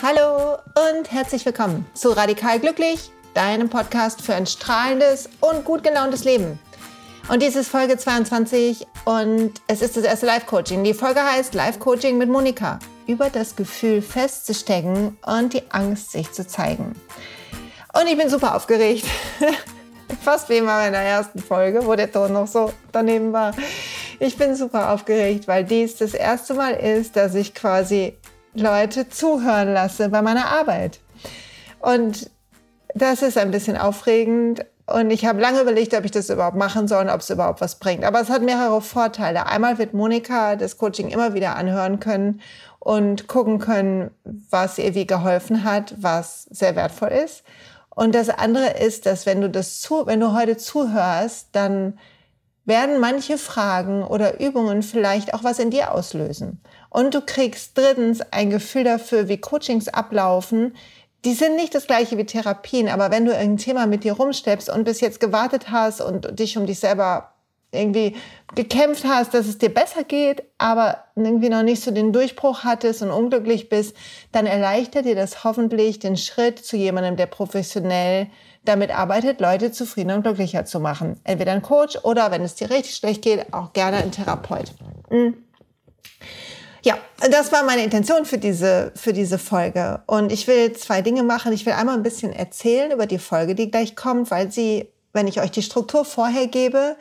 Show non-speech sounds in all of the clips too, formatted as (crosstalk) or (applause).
Hallo und herzlich willkommen zu Radikal Glücklich, deinem Podcast für ein strahlendes und gut gelauntes Leben. Und dies ist Folge 22 und es ist das erste Live-Coaching. Die Folge heißt Live-Coaching mit Monika über das Gefühl festzustecken und die Angst, sich zu zeigen. Und ich bin super aufgeregt. (laughs) Fast wie immer in der ersten Folge, wo der Ton noch so daneben war. Ich bin super aufgeregt, weil dies das erste Mal ist, dass ich quasi Leute zuhören lasse bei meiner Arbeit. Und das ist ein bisschen aufregend. Und ich habe lange überlegt, ob ich das überhaupt machen soll und ob es überhaupt was bringt. Aber es hat mehrere Vorteile. Einmal wird Monika das Coaching immer wieder anhören können und gucken können, was ihr wie geholfen hat, was sehr wertvoll ist. Und das andere ist, dass wenn du das zu, wenn du heute zuhörst, dann werden manche Fragen oder Übungen vielleicht auch was in dir auslösen. Und du kriegst drittens ein Gefühl dafür, wie Coachings ablaufen. Die sind nicht das gleiche wie Therapien, aber wenn du ein Thema mit dir rumsteppst und bis jetzt gewartet hast und dich um dich selber irgendwie gekämpft hast, dass es dir besser geht, aber irgendwie noch nicht so den Durchbruch hattest und unglücklich bist, dann erleichtert dir das hoffentlich den Schritt zu jemandem, der professionell damit arbeitet, Leute zufriedener und glücklicher zu machen. Entweder ein Coach oder, wenn es dir richtig schlecht geht, auch gerne ein Therapeut. Mhm. Ja, das war meine Intention für diese, für diese Folge. Und ich will zwei Dinge machen. Ich will einmal ein bisschen erzählen über die Folge, die gleich kommt, weil sie, wenn ich euch die Struktur vorher gebe,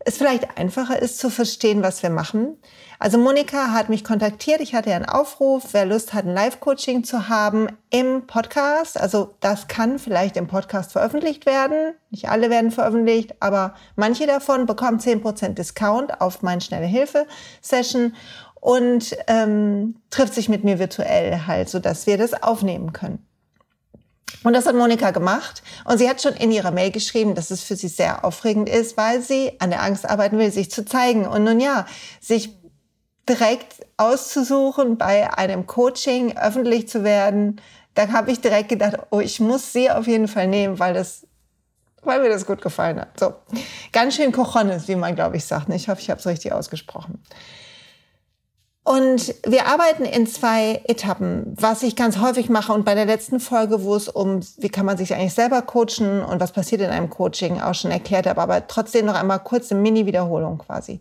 es vielleicht einfacher ist zu verstehen, was wir machen. Also Monika hat mich kontaktiert. Ich hatte einen Aufruf, wer Lust hat, ein Live-Coaching zu haben im Podcast. Also das kann vielleicht im Podcast veröffentlicht werden. Nicht alle werden veröffentlicht, aber manche davon bekommen 10% Discount auf meine schnelle Hilfe-Session und ähm, trifft sich mit mir virtuell halt, so dass wir das aufnehmen können. Und das hat Monika gemacht. Und sie hat schon in ihrer Mail geschrieben, dass es für sie sehr aufregend ist, weil sie an der Angst arbeiten will, sich zu zeigen. Und nun ja, sich direkt auszusuchen, bei einem Coaching öffentlich zu werden, da habe ich direkt gedacht, oh, ich muss sie auf jeden Fall nehmen, weil das weil mir das gut gefallen hat. So, ganz schön Cojones, wie man, glaube ich, sagt. Ich hoffe, ich habe es richtig ausgesprochen. Und wir arbeiten in zwei Etappen, was ich ganz häufig mache. Und bei der letzten Folge, wo es um, wie kann man sich eigentlich selber coachen und was passiert in einem Coaching, auch schon erklärt habe, aber trotzdem noch einmal kurz eine Mini-Wiederholung quasi.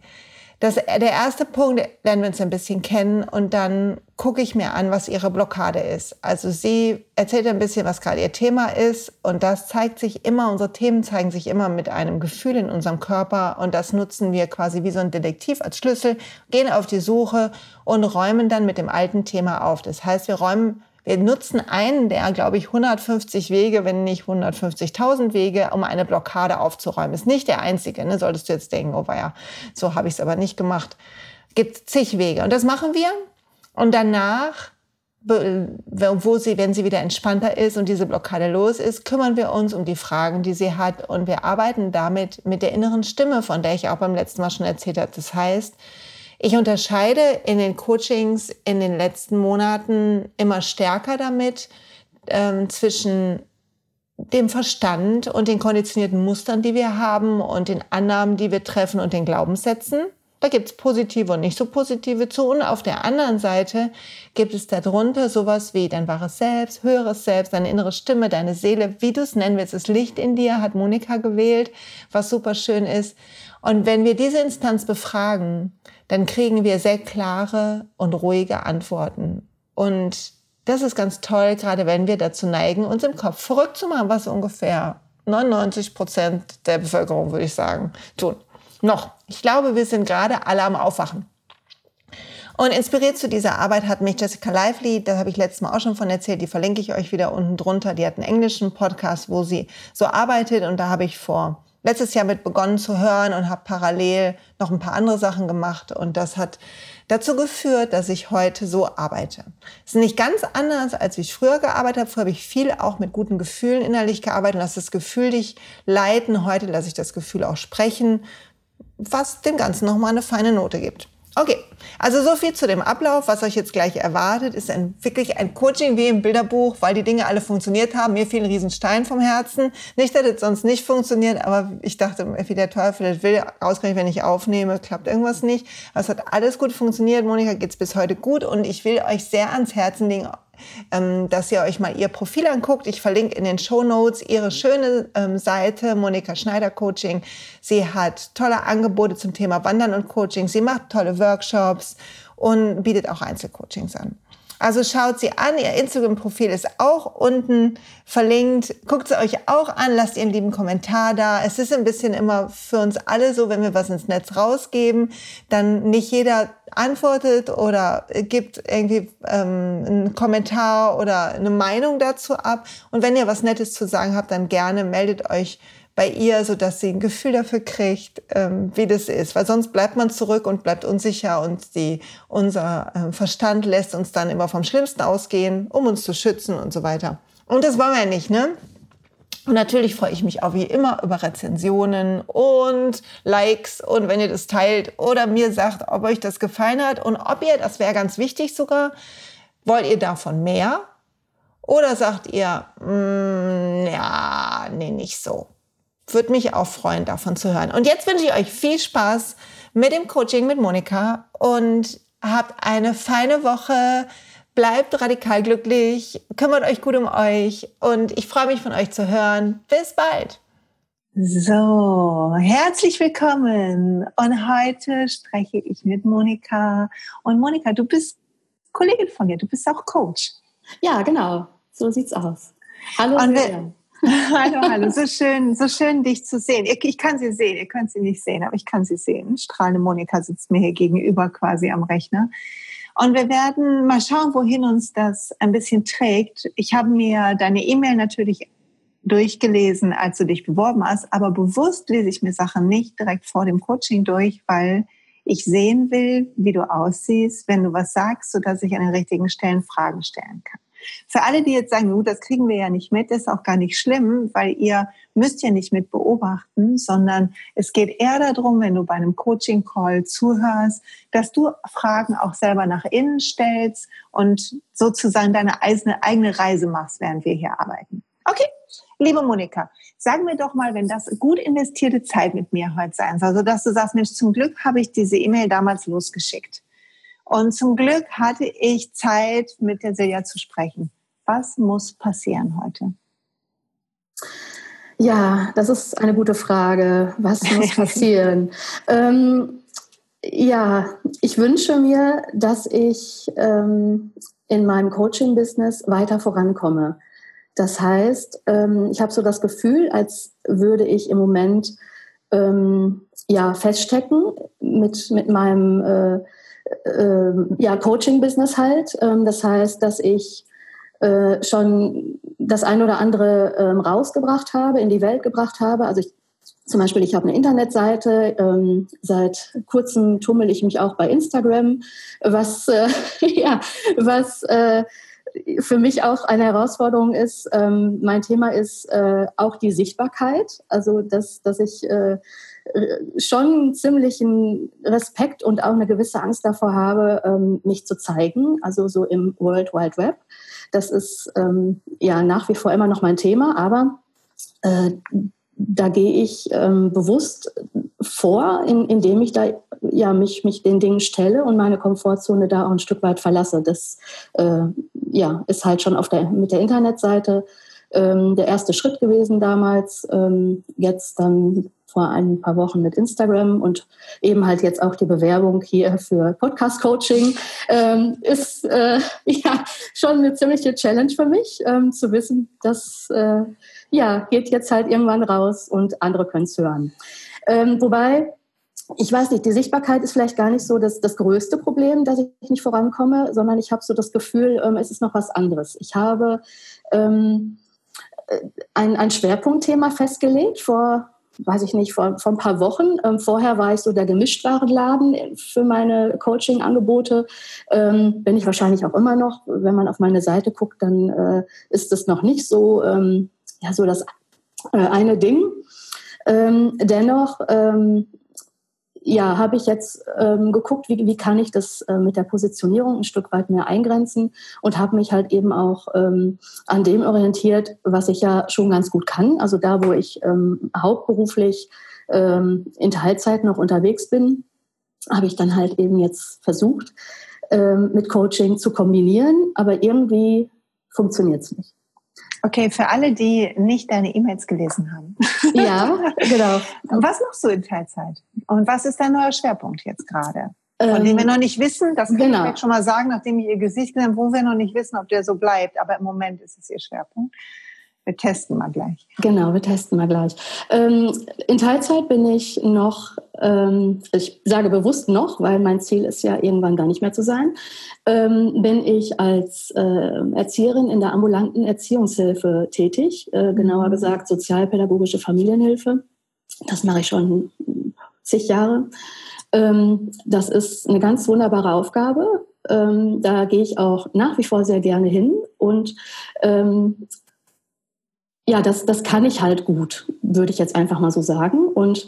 Das, der erste Punkt, lernen wir uns ein bisschen kennen und dann gucke ich mir an, was ihre Blockade ist. Also sie erzählt ein bisschen, was gerade ihr Thema ist und das zeigt sich immer, unsere Themen zeigen sich immer mit einem Gefühl in unserem Körper und das nutzen wir quasi wie so ein Detektiv als Schlüssel, gehen auf die Suche und räumen dann mit dem alten Thema auf. Das heißt, wir räumen wir nutzen einen der, glaube ich, 150 Wege, wenn nicht 150.000 Wege, um eine Blockade aufzuräumen. Ist nicht der einzige, ne? solltest du jetzt denken, oh ja, so habe ich es aber nicht gemacht. Gibt zig Wege. Und das machen wir. Und danach, wo sie, wenn sie wieder entspannter ist und diese Blockade los ist, kümmern wir uns um die Fragen, die sie hat. Und wir arbeiten damit mit der inneren Stimme, von der ich auch beim letzten Mal schon erzählt habe. Das heißt, ich unterscheide in den Coachings in den letzten Monaten immer stärker damit ähm, zwischen dem Verstand und den konditionierten Mustern, die wir haben und den Annahmen, die wir treffen und den Glaubenssätzen. Da gibt's positive und nicht so positive zu. Und auf der anderen Seite gibt es darunter sowas wie dein wahres Selbst, höheres Selbst, deine innere Stimme, deine Seele, wie du es nennen willst. Das Licht in dir hat Monika gewählt, was super schön ist. Und wenn wir diese Instanz befragen, dann kriegen wir sehr klare und ruhige Antworten. Und das ist ganz toll, gerade wenn wir dazu neigen, uns im Kopf verrückt zu machen, was ungefähr 99 Prozent der Bevölkerung, würde ich sagen, tun. Noch. Ich glaube, wir sind gerade alle am Aufwachen. Und inspiriert zu dieser Arbeit hat mich Jessica Lively, da habe ich letztes Mal auch schon von erzählt, die verlinke ich euch wieder unten drunter. Die hat einen englischen Podcast, wo sie so arbeitet und da habe ich vor letztes Jahr mit begonnen zu hören und habe parallel noch ein paar andere Sachen gemacht und das hat dazu geführt, dass ich heute so arbeite. Es ist nicht ganz anders, als wie ich früher gearbeitet habe. Früher habe ich viel auch mit guten Gefühlen innerlich gearbeitet, lasse das Gefühl dich leiten. Heute lasse ich das Gefühl auch sprechen, was dem Ganzen nochmal eine feine Note gibt. Okay, also so viel zu dem Ablauf. Was euch jetzt gleich erwartet, ist ein, wirklich ein Coaching wie im Bilderbuch, weil die Dinge alle funktioniert haben. Mir fiel ein Riesenstein vom Herzen. Nicht, dass es sonst nicht funktioniert, aber ich dachte, wie der Teufel das will, ausgerechnet, wenn ich aufnehme, klappt irgendwas nicht. Aber es hat alles gut funktioniert. Monika geht's bis heute gut und ich will euch sehr ans Herzen legen, ähm, dass ihr euch mal ihr Profil anguckt. Ich verlinke in den Show Notes ihre schöne ähm, Seite, Monika Schneider Coaching. Sie hat tolle Angebote zum Thema Wandern und Coaching. Sie macht tolle Workshops und bietet auch Einzelcoachings an. Also schaut sie an. Ihr Instagram-Profil ist auch unten verlinkt. Guckt sie euch auch an. Lasst ihr einen lieben Kommentar da. Es ist ein bisschen immer für uns alle so, wenn wir was ins Netz rausgeben, dann nicht jeder antwortet oder gibt irgendwie ähm, einen Kommentar oder eine Meinung dazu ab. Und wenn ihr was Nettes zu sagen habt, dann gerne meldet euch bei ihr, so dass sie ein Gefühl dafür kriegt, ähm, wie das ist. Weil sonst bleibt man zurück und bleibt unsicher und die, unser äh, Verstand lässt uns dann immer vom Schlimmsten ausgehen, um uns zu schützen und so weiter. Und das wollen wir ja nicht, ne? Und natürlich freue ich mich auch wie immer über Rezensionen und Likes und wenn ihr das teilt oder mir sagt, ob euch das gefallen hat und ob ihr, das wäre ganz wichtig sogar, wollt ihr davon mehr? Oder sagt ihr, mm, ja, nee, nicht so. Würde mich auch freuen, davon zu hören. Und jetzt wünsche ich euch viel Spaß mit dem Coaching mit Monika und habt eine feine Woche. Bleibt radikal glücklich, kümmert euch gut um euch und ich freue mich von euch zu hören. Bis bald. So, herzlich willkommen. Und heute spreche ich mit Monika. Und Monika, du bist Kollegin von mir, du bist auch Coach. Ja, genau. So sieht's aus. Hallo. Und wir, (laughs) hallo, hallo. So schön, so schön, dich zu sehen. Ich, ich, kann sie sehen. Ihr könnt sie nicht sehen, aber ich kann sie sehen. Strahlende Monika sitzt mir hier gegenüber quasi am Rechner. Und wir werden mal schauen, wohin uns das ein bisschen trägt. Ich habe mir deine E-Mail natürlich durchgelesen, als du dich beworben hast, aber bewusst lese ich mir Sachen nicht direkt vor dem Coaching durch, weil ich sehen will, wie du aussiehst, wenn du was sagst, sodass ich an den richtigen Stellen Fragen stellen kann. Für alle, die jetzt sagen, das kriegen wir ja nicht mit, ist auch gar nicht schlimm, weil ihr müsst ja nicht mit beobachten, sondern es geht eher darum, wenn du bei einem Coaching-Call zuhörst, dass du Fragen auch selber nach innen stellst und sozusagen deine eigene Reise machst, während wir hier arbeiten. Okay, liebe Monika, sagen wir doch mal, wenn das gut investierte Zeit mit mir heute sein soll, also dass du sagst, Mensch, zum Glück habe ich diese E-Mail damals losgeschickt. Und zum Glück hatte ich Zeit, mit der Silja zu sprechen. Was muss passieren heute? Ja, das ist eine gute Frage. Was muss (laughs) passieren? ähm, ja, ich wünsche mir, dass ich ähm, in meinem Coaching-Business weiter vorankomme. Das heißt, ähm, ich habe so das Gefühl, als würde ich im Moment ähm, ja feststecken mit mit meinem äh, äh, ja, Coaching-Business halt. Ähm, das heißt, dass ich äh, schon das ein oder andere ähm, rausgebracht habe, in die Welt gebracht habe. Also ich, zum Beispiel, ich habe eine Internetseite. Ähm, seit kurzem tummel ich mich auch bei Instagram, was äh, (laughs) ja, was äh, für mich auch eine Herausforderung ist. Ähm, mein Thema ist äh, auch die Sichtbarkeit, also dass, dass ich äh, schon ziemlichen Respekt und auch eine gewisse Angst davor habe, ähm, mich zu zeigen, also so im World Wide Web. Das ist ähm, ja nach wie vor immer noch mein Thema, aber äh, da gehe ich ähm, bewusst vor, in, indem ich da ja mich mich den Dingen stelle und meine Komfortzone da auch ein Stück weit verlasse. Das äh, ja ist halt schon auf der mit der Internetseite der erste Schritt gewesen damals. Jetzt dann vor ein paar Wochen mit Instagram und eben halt jetzt auch die Bewerbung hier für Podcast-Coaching ähm, ist äh, (laughs) ja schon eine ziemliche Challenge für mich, ähm, zu wissen, dass äh, ja geht jetzt halt irgendwann raus und andere können es hören. Ähm, wobei ich weiß nicht, die Sichtbarkeit ist vielleicht gar nicht so das, das größte Problem, dass ich nicht vorankomme, sondern ich habe so das Gefühl, ähm, es ist noch was anderes. Ich habe ähm, ein, ein Schwerpunktthema festgelegt vor, weiß ich nicht, vor, vor ein paar Wochen. Ähm, vorher war ich so der Gemischtwarenladen für meine Coaching-Angebote. Ähm, bin ich wahrscheinlich auch immer noch. Wenn man auf meine Seite guckt, dann äh, ist es noch nicht so, ähm, ja, so das äh, eine Ding. Ähm, dennoch ähm, ja, habe ich jetzt ähm, geguckt, wie, wie kann ich das äh, mit der Positionierung ein Stück weit mehr eingrenzen und habe mich halt eben auch ähm, an dem orientiert, was ich ja schon ganz gut kann. Also da, wo ich ähm, hauptberuflich ähm, in Teilzeit noch unterwegs bin, habe ich dann halt eben jetzt versucht, ähm, mit Coaching zu kombinieren, aber irgendwie funktioniert es nicht. Okay, für alle, die nicht deine E-Mails gelesen haben. Ja, genau. (laughs) Was machst du in Teilzeit? Und was ist dein neuer Schwerpunkt jetzt gerade? Von dem wir ähm, noch nicht wissen, das kann genau. ich jetzt schon mal sagen, nachdem ich ihr Gesicht gesehen habe, wo wir noch nicht wissen, ob der so bleibt. Aber im Moment ist es ihr Schwerpunkt. Wir testen mal gleich. Genau, wir testen mal gleich. Ähm, in Teilzeit bin ich noch, ähm, ich sage bewusst noch, weil mein Ziel ist ja irgendwann gar nicht mehr zu sein, ähm, bin ich als äh, Erzieherin in der ambulanten Erziehungshilfe tätig, äh, genauer mhm. gesagt sozialpädagogische Familienhilfe. Das mache ich schon zig Jahre. Ähm, das ist eine ganz wunderbare Aufgabe. Ähm, da gehe ich auch nach wie vor sehr gerne hin und ähm, ja, das, das kann ich halt gut, würde ich jetzt einfach mal so sagen. Und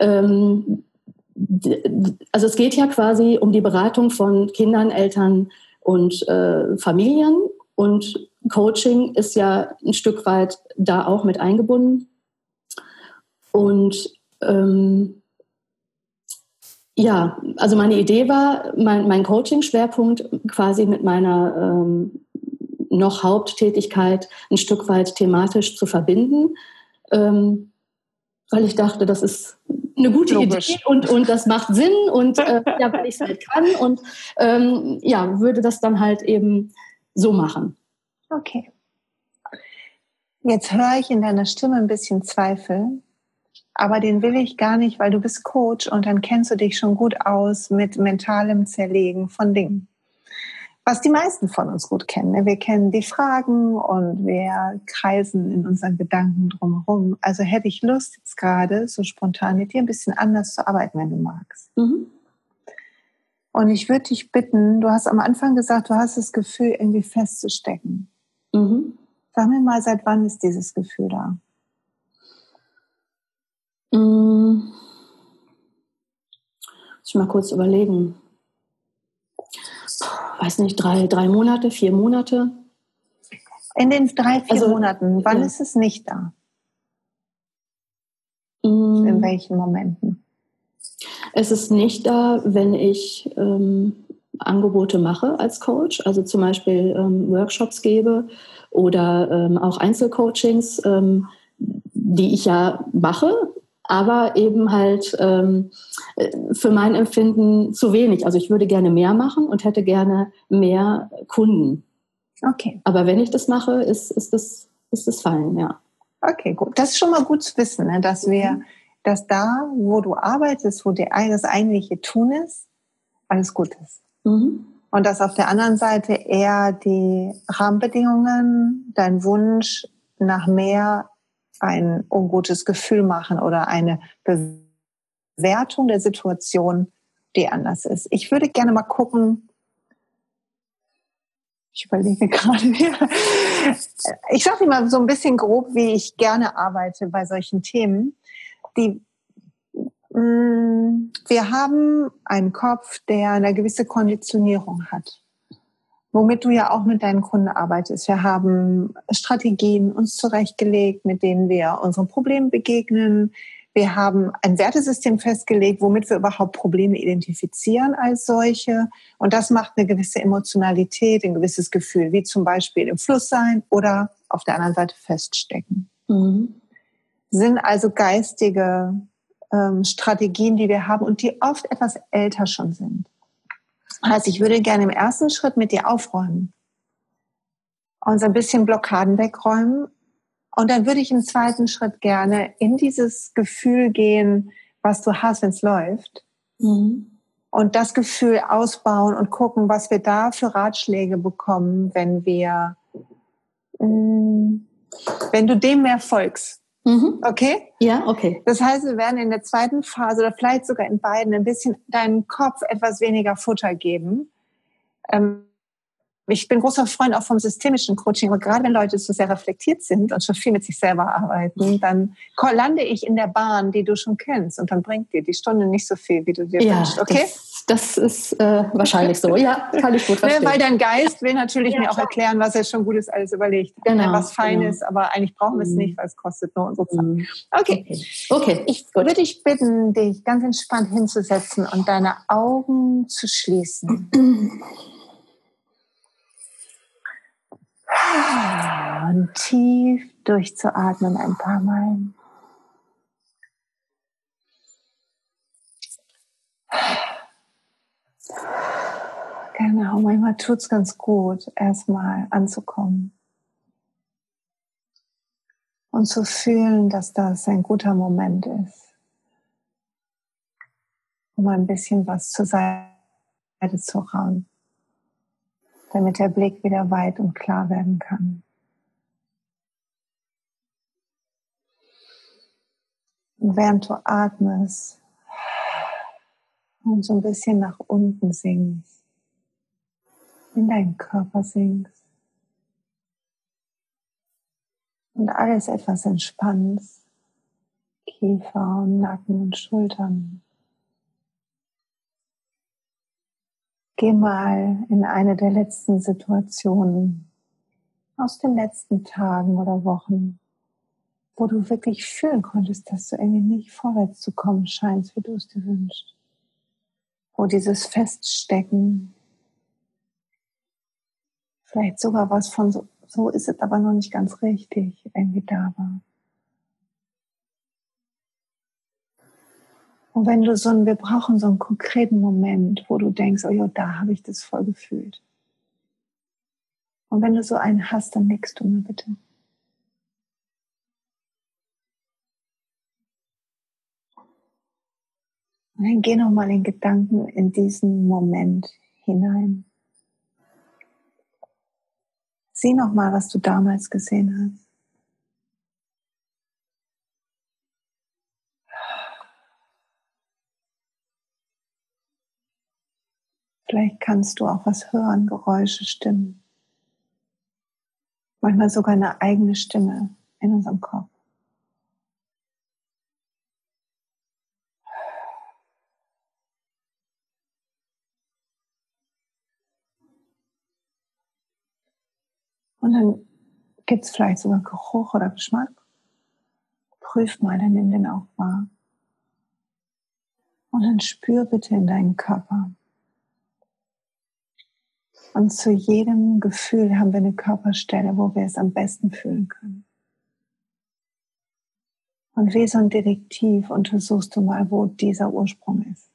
ähm, also es geht ja quasi um die Beratung von Kindern, Eltern und äh, Familien. Und Coaching ist ja ein Stück weit da auch mit eingebunden. Und ähm, ja, also meine Idee war, mein, mein Coaching-Schwerpunkt quasi mit meiner ähm, noch Haupttätigkeit ein Stück weit thematisch zu verbinden, ähm, weil ich dachte, das ist eine gute Logisch. Idee und, und das macht Sinn und äh, ja, weil ich es halt kann und ähm, ja, würde das dann halt eben so machen. Okay. Jetzt höre ich in deiner Stimme ein bisschen Zweifel, aber den will ich gar nicht, weil du bist Coach und dann kennst du dich schon gut aus mit mentalem Zerlegen von Dingen was die meisten von uns gut kennen. Ne? Wir kennen die Fragen und wir kreisen in unseren Gedanken drumherum. Also hätte ich Lust, jetzt gerade so spontan mit dir ein bisschen anders zu arbeiten, wenn du magst. Mhm. Und ich würde dich bitten, du hast am Anfang gesagt, du hast das Gefühl, irgendwie festzustecken. Mhm. Sag mir mal, seit wann ist dieses Gefühl da? Mhm. Muss ich mal kurz überlegen weiß nicht, drei, drei Monate, vier Monate. In den drei, vier also, Monaten, wann ja. ist es nicht da? Mm. In welchen Momenten? Es ist nicht da, wenn ich ähm, Angebote mache als Coach, also zum Beispiel ähm, Workshops gebe oder ähm, auch Einzelcoachings, ähm, die ich ja mache, aber eben halt ähm, für mein Empfinden zu wenig. Also ich würde gerne mehr machen und hätte gerne mehr Kunden. Okay. Aber wenn ich das mache, ist, ist, das, ist das fein, ja. Okay, gut. Das ist schon mal gut zu wissen, ne? dass wir, mhm. dass da, wo du arbeitest, wo der, das eigentliche Tun ist, alles gut ist. Mhm. Und dass auf der anderen Seite eher die Rahmenbedingungen, dein Wunsch nach mehr ein ungutes Gefühl machen oder eine Bewertung der Situation, die anders ist. Ich würde gerne mal gucken, ich überlege gerade wieder. Ich sage mal so ein bisschen grob, wie ich gerne arbeite bei solchen Themen. Die, mm, wir haben einen Kopf, der eine gewisse Konditionierung hat womit du ja auch mit deinen Kunden arbeitest. Wir haben Strategien uns zurechtgelegt, mit denen wir unseren Problemen begegnen. Wir haben ein Wertesystem festgelegt, womit wir überhaupt Probleme identifizieren als solche. Und das macht eine gewisse Emotionalität, ein gewisses Gefühl, wie zum Beispiel im Fluss sein oder auf der anderen Seite feststecken. Mhm. Sind also geistige ähm, Strategien, die wir haben und die oft etwas älter schon sind. Also ich würde gerne im ersten Schritt mit dir aufräumen und so ein bisschen Blockaden wegräumen. Und dann würde ich im zweiten Schritt gerne in dieses Gefühl gehen, was du hast, wenn es läuft. Mhm. Und das Gefühl ausbauen und gucken, was wir da für Ratschläge bekommen, wenn wir, mm, wenn du dem mehr folgst. Mhm. Okay? Ja, okay. Das heißt, wir werden in der zweiten Phase oder vielleicht sogar in beiden ein bisschen deinem Kopf etwas weniger Futter geben. Ähm, ich bin großer Freund auch vom systemischen Coaching, aber gerade wenn Leute so sehr reflektiert sind und schon viel mit sich selber arbeiten, dann lande ich in der Bahn, die du schon kennst und dann bringt dir die Stunde nicht so viel, wie du dir ja, wünschst. Okay? Das, Das ist äh, wahrscheinlich so. Ja, kann ich gut verstehen. (laughs) Ne, weil dein Geist will natürlich ja, mir auch erklären, was er schon Gutes alles überlegt hat. Genau, was fein genau. ist, aber eigentlich brauchen wir es mhm. nicht, weil es kostet nur unsere Zeit. Mhm. Okay. okay. okay. Ich gut. würde dich bitten, dich ganz entspannt hinzusetzen und deine Augen zu schließen. (clears throat) Und tief durchzuatmen ein paar Mal. Genau, manchmal tut es ganz gut, erstmal anzukommen. Und zu fühlen, dass das ein guter Moment ist, um ein bisschen was zur Seite zu rauen, damit der Blick wieder weit und klar werden kann. Und während du atmest und so ein bisschen nach unten sinkst, in deinen Körper sinkst und alles etwas entspannst, Kiefer und Nacken und Schultern. Geh mal in eine der letzten Situationen aus den letzten Tagen oder Wochen, wo du wirklich fühlen konntest, dass du irgendwie nicht vorwärts zu kommen scheinst, wie du es dir wünschst. Wo dieses Feststecken vielleicht sogar was von so, so ist es aber noch nicht ganz richtig irgendwie da war. Und wenn du so ein, wir brauchen so einen konkreten Moment, wo du denkst, oh ja, da habe ich das voll gefühlt. Und wenn du so einen hast, dann nickst du mir bitte. Und dann geh nochmal in Gedanken in diesen Moment hinein. Sieh noch mal, was du damals gesehen hast. Vielleicht kannst du auch was hören, Geräusche, Stimmen. Manchmal sogar eine eigene Stimme in unserem Kopf. Und dann gibt es vielleicht sogar Geruch oder Geschmack. Prüf mal, dann nimm den auch wahr. Und dann spür bitte in deinen Körper. Und zu jedem Gefühl haben wir eine Körperstelle, wo wir es am besten fühlen können. Und wie so ein Detektiv untersuchst du mal, wo dieser Ursprung ist.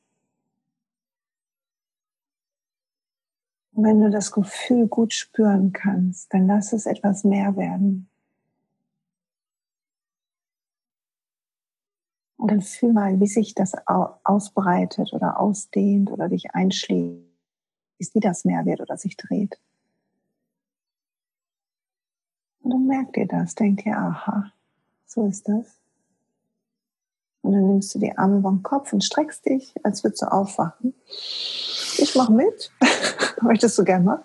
Und wenn du das Gefühl gut spüren kannst, dann lass es etwas mehr werden. Und dann fühl mal, wie sich das ausbreitet oder ausdehnt oder dich einschließt, wie das mehr wird oder sich dreht. Und dann merkt ihr das, denkt ihr, aha, so ist das. Und dann nimmst du die Arme den Kopf und streckst dich, als würdest du aufwachen. Ich mache mit. (laughs) (laughs) Möchtest du gerne mal?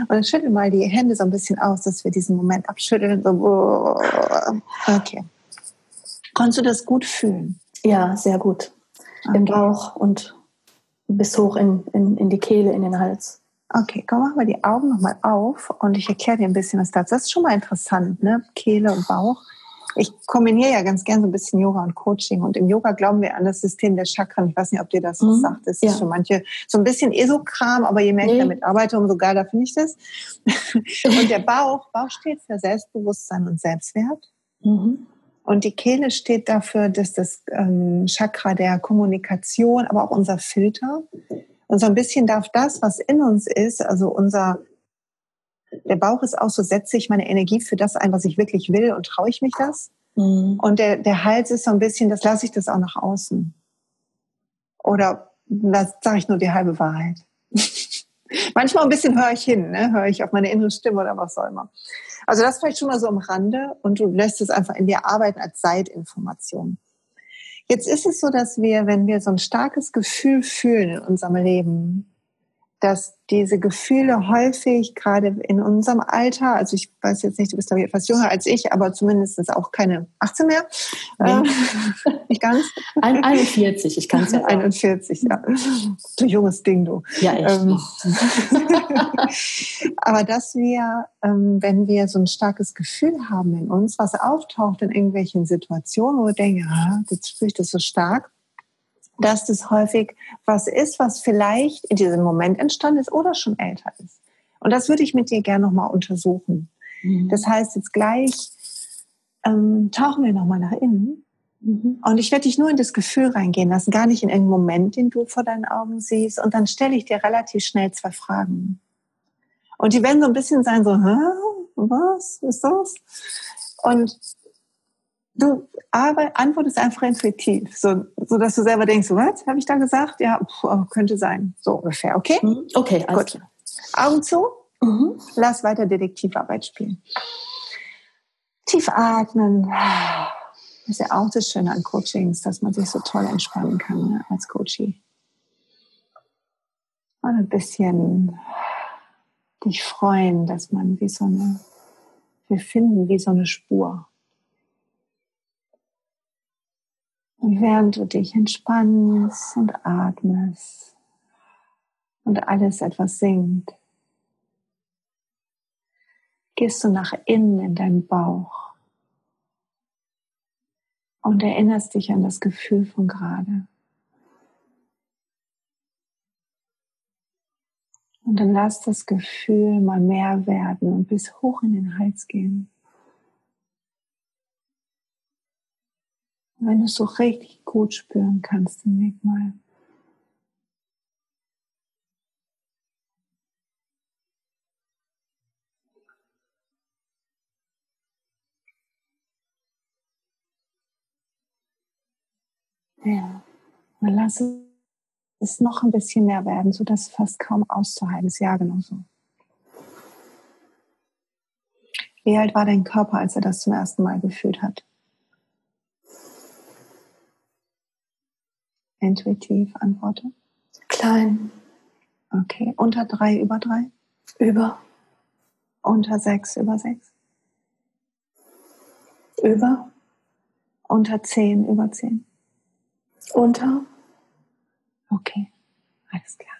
Und dann schüttel mal die Hände so ein bisschen aus, dass wir diesen Moment abschütteln. So, okay. Konntest du das gut fühlen? Ja, sehr gut. Okay. Im Bauch und bis hoch in, in, in die Kehle, in den Hals. Okay, komm, machen wir die Augen nochmal auf und ich erkläre dir ein bisschen was dazu. Das ist schon mal interessant, ne? Kehle und Bauch ich kombiniere ja ganz gern so ein bisschen Yoga und Coaching. Und im Yoga glauben wir an das System der Chakren. Ich weiß nicht, ob dir das mhm. sagt. Das ja. ist für manche so ein bisschen Esokram, aber je mehr nee. ich damit arbeite, umso geiler finde ich das. (laughs) und der Bauch, Bauch steht für Selbstbewusstsein und Selbstwert. Mhm. Und die Kehle steht dafür, dass das ähm, Chakra der Kommunikation, aber auch unser Filter. Und so ein bisschen darf das, was in uns ist, also unser der Bauch ist auch so, setze ich meine Energie für das ein, was ich wirklich will und traue ich mich das? Mhm. Und der, der Hals ist so ein bisschen, das lasse ich das auch nach außen. Oder sage ich nur die halbe Wahrheit. (laughs) Manchmal ein bisschen höre ich hin, ne? höre ich auf meine innere Stimme oder was auch immer. Also das vielleicht schon mal so am Rande und du lässt es einfach in dir arbeiten als Seitinformation. Jetzt ist es so, dass wir, wenn wir so ein starkes Gefühl fühlen in unserem Leben, dass diese Gefühle häufig gerade in unserem Alter, also ich weiß jetzt nicht, du bist glaube ich etwas jünger als ich, aber zumindest auch keine 18 mehr, nee. äh, (laughs) nicht ganz. 41, ich kann es ja. 41, ja. Du junges Ding, du. Ja, echt. Ähm, (laughs) aber dass wir, ähm, wenn wir so ein starkes Gefühl haben in uns, was auftaucht in irgendwelchen Situationen, wo wir denken, ah, jetzt spüre ich das so stark, dass das häufig was ist, was vielleicht in diesem Moment entstanden ist oder schon älter ist. Und das würde ich mit dir gerne nochmal untersuchen. Mhm. Das heißt, jetzt gleich ähm, tauchen wir nochmal nach innen. Mhm. Und ich werde dich nur in das Gefühl reingehen lassen, gar nicht in einen Moment, den du vor deinen Augen siehst. Und dann stelle ich dir relativ schnell zwei Fragen. Und die werden so ein bisschen sein, so, Hä? was ist das? Und du aber antwortest einfach intuitiv, so, so dass du selber denkst, was habe ich da gesagt? Ja, pff, oh, könnte sein, so ungefähr. Okay? Mhm. Okay, alles Gut. Klar. Augen zu. Mhm. Lass weiter Detektivarbeit spielen. Tief atmen. Das ist ja auch das Schöne an Coachings, dass man sich so toll entspannen kann ne, als Coachie. Und ein bisschen dich freuen, dass man wie so eine, wir finden wie so eine Spur. Und während du dich entspannst und atmest und alles etwas sinkt, gehst du nach innen in deinen Bauch und erinnerst dich an das Gefühl von gerade. Und dann lass das Gefühl mal mehr werden und bis hoch in den Hals gehen. Wenn du es so richtig gut spüren kannst, dann leg mal. Ja, dann lass es noch ein bisschen mehr werden, sodass es fast kaum auszuhalten ist. Ja, genau so. Wie alt war dein Körper, als er das zum ersten Mal gefühlt hat? Intuitiv antworte? Klein. Okay. Unter drei, über drei? Über. Unter sechs, über sechs? Über. Unter zehn, über zehn? Unter. Okay. Alles klar.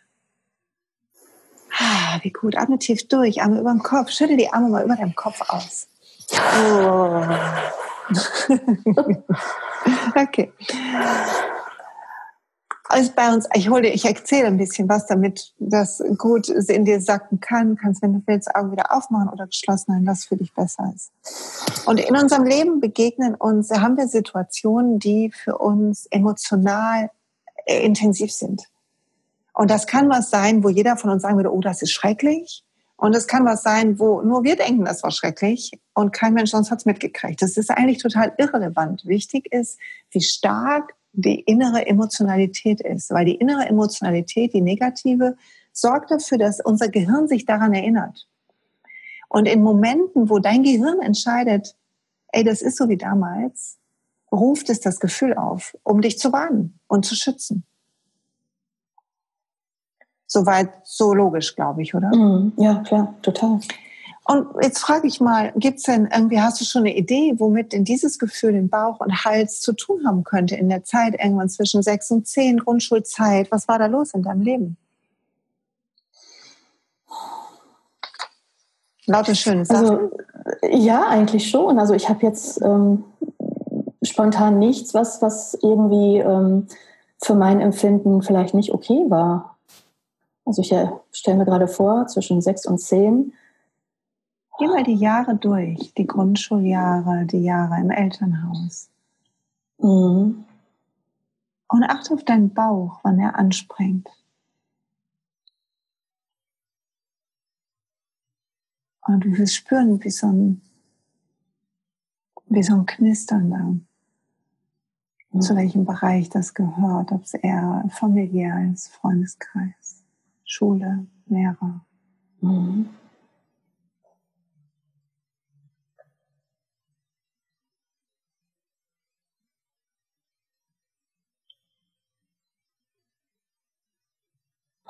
Ah, wie gut. Atme tief durch, Arme über den Kopf. Schüttel die Arme mal über deinem Kopf aus. Oh. (laughs) okay alles bei uns. Ich hole, ich erzähle ein bisschen was, damit das gut in dir sacken kann. Kannst, wenn du willst, Augen wieder aufmachen oder geschlossen halten, was für dich besser ist. Und in unserem Leben begegnen uns, haben wir Situationen, die für uns emotional äh, intensiv sind. Und das kann was sein, wo jeder von uns sagen würde, oh, das ist schrecklich. Und es kann was sein, wo nur wir denken, das war schrecklich und kein Mensch sonst hat es mitgekriegt. Das ist eigentlich total irrelevant. Wichtig ist, wie stark die innere Emotionalität ist. Weil die innere Emotionalität, die negative, sorgt dafür, dass unser Gehirn sich daran erinnert. Und in Momenten, wo dein Gehirn entscheidet, ey, das ist so wie damals, ruft es das Gefühl auf, um dich zu warnen und zu schützen. Soweit so logisch, glaube ich, oder? Mhm. Ja, klar, total. Und jetzt frage ich mal, gibt's denn irgendwie, hast du schon eine Idee, womit denn dieses Gefühl in Bauch und Hals zu tun haben könnte in der Zeit irgendwann zwischen sechs und zehn, Grundschulzeit? Was war da los in deinem Leben? Lauter schöne Sachen. Also, ja, eigentlich schon. Also ich habe jetzt ähm, spontan nichts, was, was irgendwie ähm, für mein Empfinden vielleicht nicht okay war. Also ich äh, stelle mir gerade vor, zwischen sechs und zehn Geh mal die Jahre durch, die Grundschuljahre, die Jahre im Elternhaus. Mhm. Und achte auf deinen Bauch, wann er anspringt. Und du wirst spüren, wie so ein, wie so ein Knistern da. Mhm. Zu welchem Bereich das gehört, ob es eher familiär ist, Freundeskreis, Schule, Lehrer. Mhm.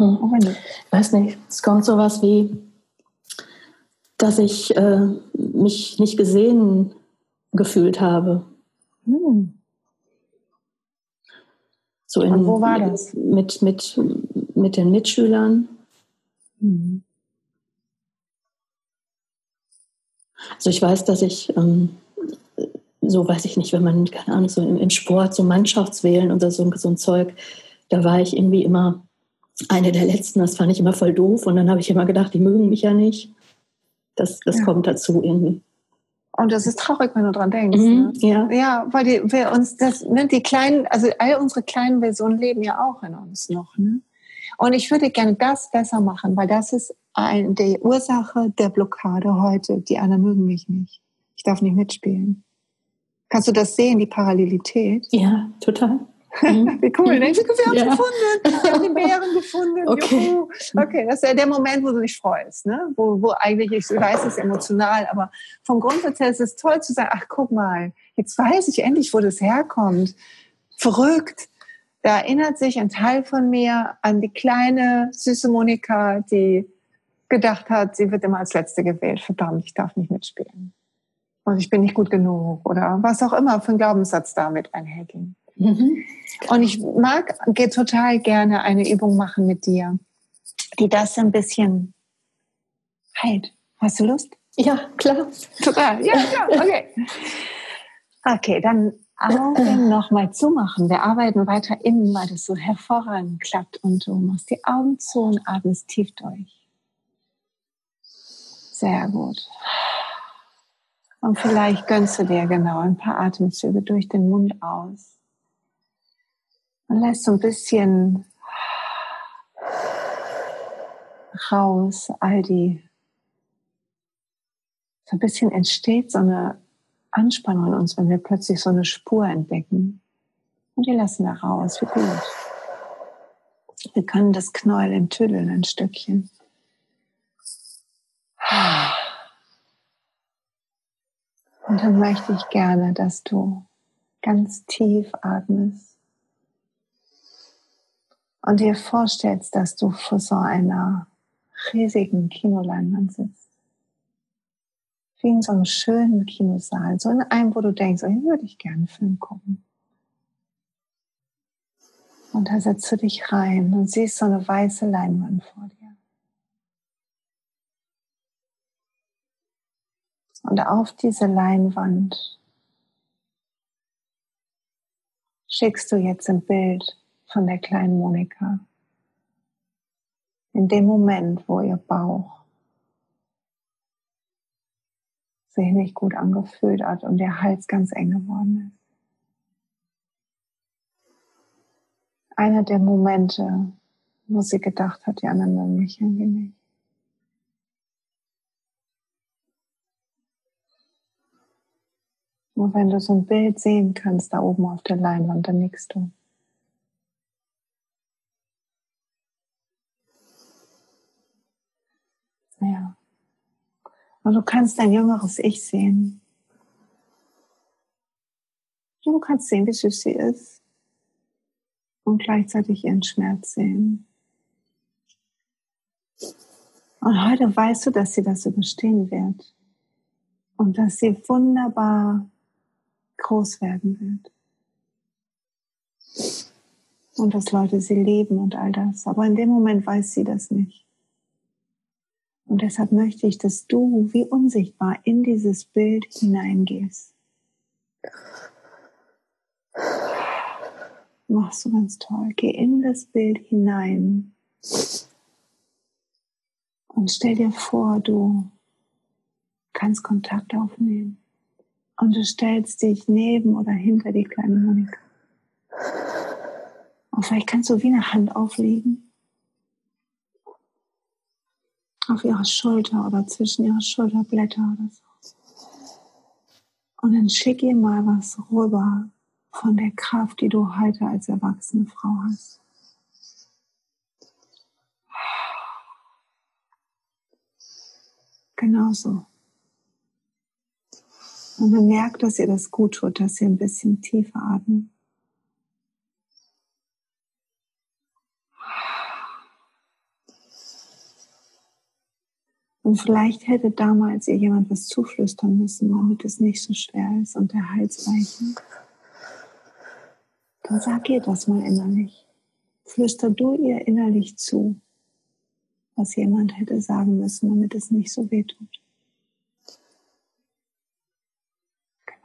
Hm. Ich weiß nicht, es kommt sowas wie, dass ich äh, mich nicht gesehen gefühlt habe. Hm. So in, Und wo war das? Mit, mit, mit den Mitschülern. Hm. Also ich weiß, dass ich, ähm, so weiß ich nicht, wenn man, keine Ahnung, so im, im Sport, so Mannschaftswählen und so, so ein Zeug, da war ich irgendwie immer eine der letzten, das fand ich immer voll doof. Und dann habe ich immer gedacht, die mögen mich ja nicht. Das, das ja. kommt dazu irgendwie. Und das ist traurig, wenn du dran denkst. Mhm, ne? Ja. Ja, weil die, wir uns das, ne, die kleinen, also all unsere kleinen Versionen leben ja auch in uns noch. Ne? Und ich würde gerne das besser machen, weil das ist ein, die Ursache der Blockade heute. Die anderen mögen mich nicht. Ich darf nicht mitspielen. Kannst du das sehen, die Parallelität? Ja, total. Mhm. Wie cool. Ne? Wir haben ja. gefunden. Wir haben den Bären gefunden. (laughs) Okay. Juhu. Okay, das ist ja der Moment, wo du dich freust. Ne? Wo, wo eigentlich, ich weiß, es ist emotional, aber vom Grundsatz her ist es toll zu sagen, ach guck mal, jetzt weiß ich endlich, wo das herkommt. Verrückt. Da erinnert sich ein Teil von mir an die kleine, süße Monika, die gedacht hat, sie wird immer als Letzte gewählt. Verdammt, ich darf nicht mitspielen. Und ich bin nicht gut genug oder was auch immer für ein Glaubenssatz damit einherging. Mhm. Und ich mag, gehe total gerne eine Übung machen mit dir, die das ein bisschen heilt. Hast du Lust? Ja, klar. Total. Ja, klar. Okay. Okay, dann Augen (clears throat) nochmal zumachen. Wir arbeiten weiter innen, weil das so hervorragend klappt. Und du machst die Augen zu und atmest tief durch. Sehr gut. Und vielleicht gönnst du dir genau ein paar Atemzüge durch den Mund aus. Und lässt so ein bisschen raus, all die, so ein bisschen entsteht so eine Anspannung in uns, wenn wir plötzlich so eine Spur entdecken. Und wir lassen da raus, wie gut. Wir können das Knäuel enttüddeln ein Stückchen. Und dann möchte ich gerne, dass du ganz tief atmest und dir vorstellst, dass du vor so einer riesigen Kinoleinwand sitzt. Wie in so einem schönen Kinosaal, so in einem, wo du denkst, oh, hier würde ich gerne einen Film gucken. Und da setzt du dich rein und siehst so eine weiße Leinwand vor dir. Und auf diese Leinwand schickst du jetzt ein Bild von der kleinen Monika. In dem Moment, wo ihr Bauch sich nicht gut angefühlt hat und der Hals ganz eng geworden ist. Einer der Momente, wo sie gedacht hat, die anderen mögen mich irgendwie nicht. Und wenn du so ein Bild sehen kannst, da oben auf der Leinwand, dann nickst du. Ja. Und du kannst dein jüngeres Ich sehen. Du kannst sehen, wie süß sie ist. Und gleichzeitig ihren Schmerz sehen. Und heute weißt du, dass sie das überstehen wird. Und dass sie wunderbar groß werden wird. Und dass Leute sie lieben und all das. Aber in dem Moment weiß sie das nicht. Und deshalb möchte ich, dass du wie unsichtbar in dieses Bild hineingehst. Machst du ganz toll. Geh in das Bild hinein. Und stell dir vor, du kannst Kontakt aufnehmen. Und du stellst dich neben oder hinter die kleine Monika. Und vielleicht kannst du wie eine Hand auflegen auf ihrer Schulter oder zwischen ihrer Schulterblätter oder so. Und dann schick ihr mal was rüber von der Kraft, die du heute als erwachsene Frau hast. Genauso. Und dann merkt, dass ihr das gut tut, dass ihr ein bisschen tiefer atmet. Und vielleicht hätte damals ihr jemand was zuflüstern müssen, damit es nicht so schwer ist und der Hals weichen. Dann sag ihr das mal innerlich. Flüster du ihr innerlich zu, was jemand hätte sagen müssen, damit es nicht so weh tut. Genau.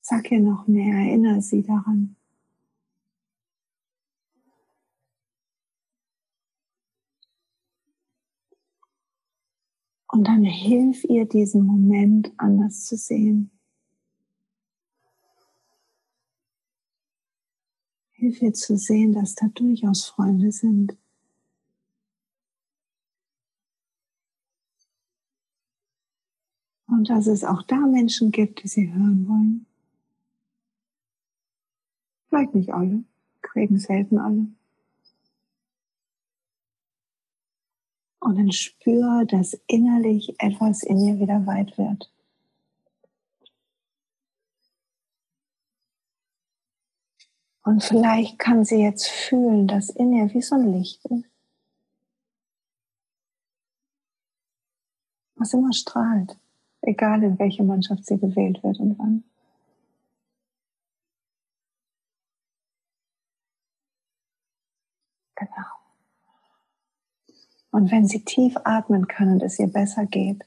Sag ihr noch mehr, erinnere sie daran. Und dann hilf ihr, diesen Moment anders zu sehen. Hilf ihr zu sehen, dass da durchaus Freunde sind. Und dass es auch da Menschen gibt, die sie hören wollen. Vielleicht nicht alle, kriegen selten alle. Und dann spür, dass innerlich etwas in ihr wieder weit wird. Und vielleicht kann sie jetzt fühlen, dass in ihr wie so ein Licht ist. Was immer strahlt, egal in welche Mannschaft sie gewählt wird und wann. Und wenn sie tief atmen kann und es ihr besser geht,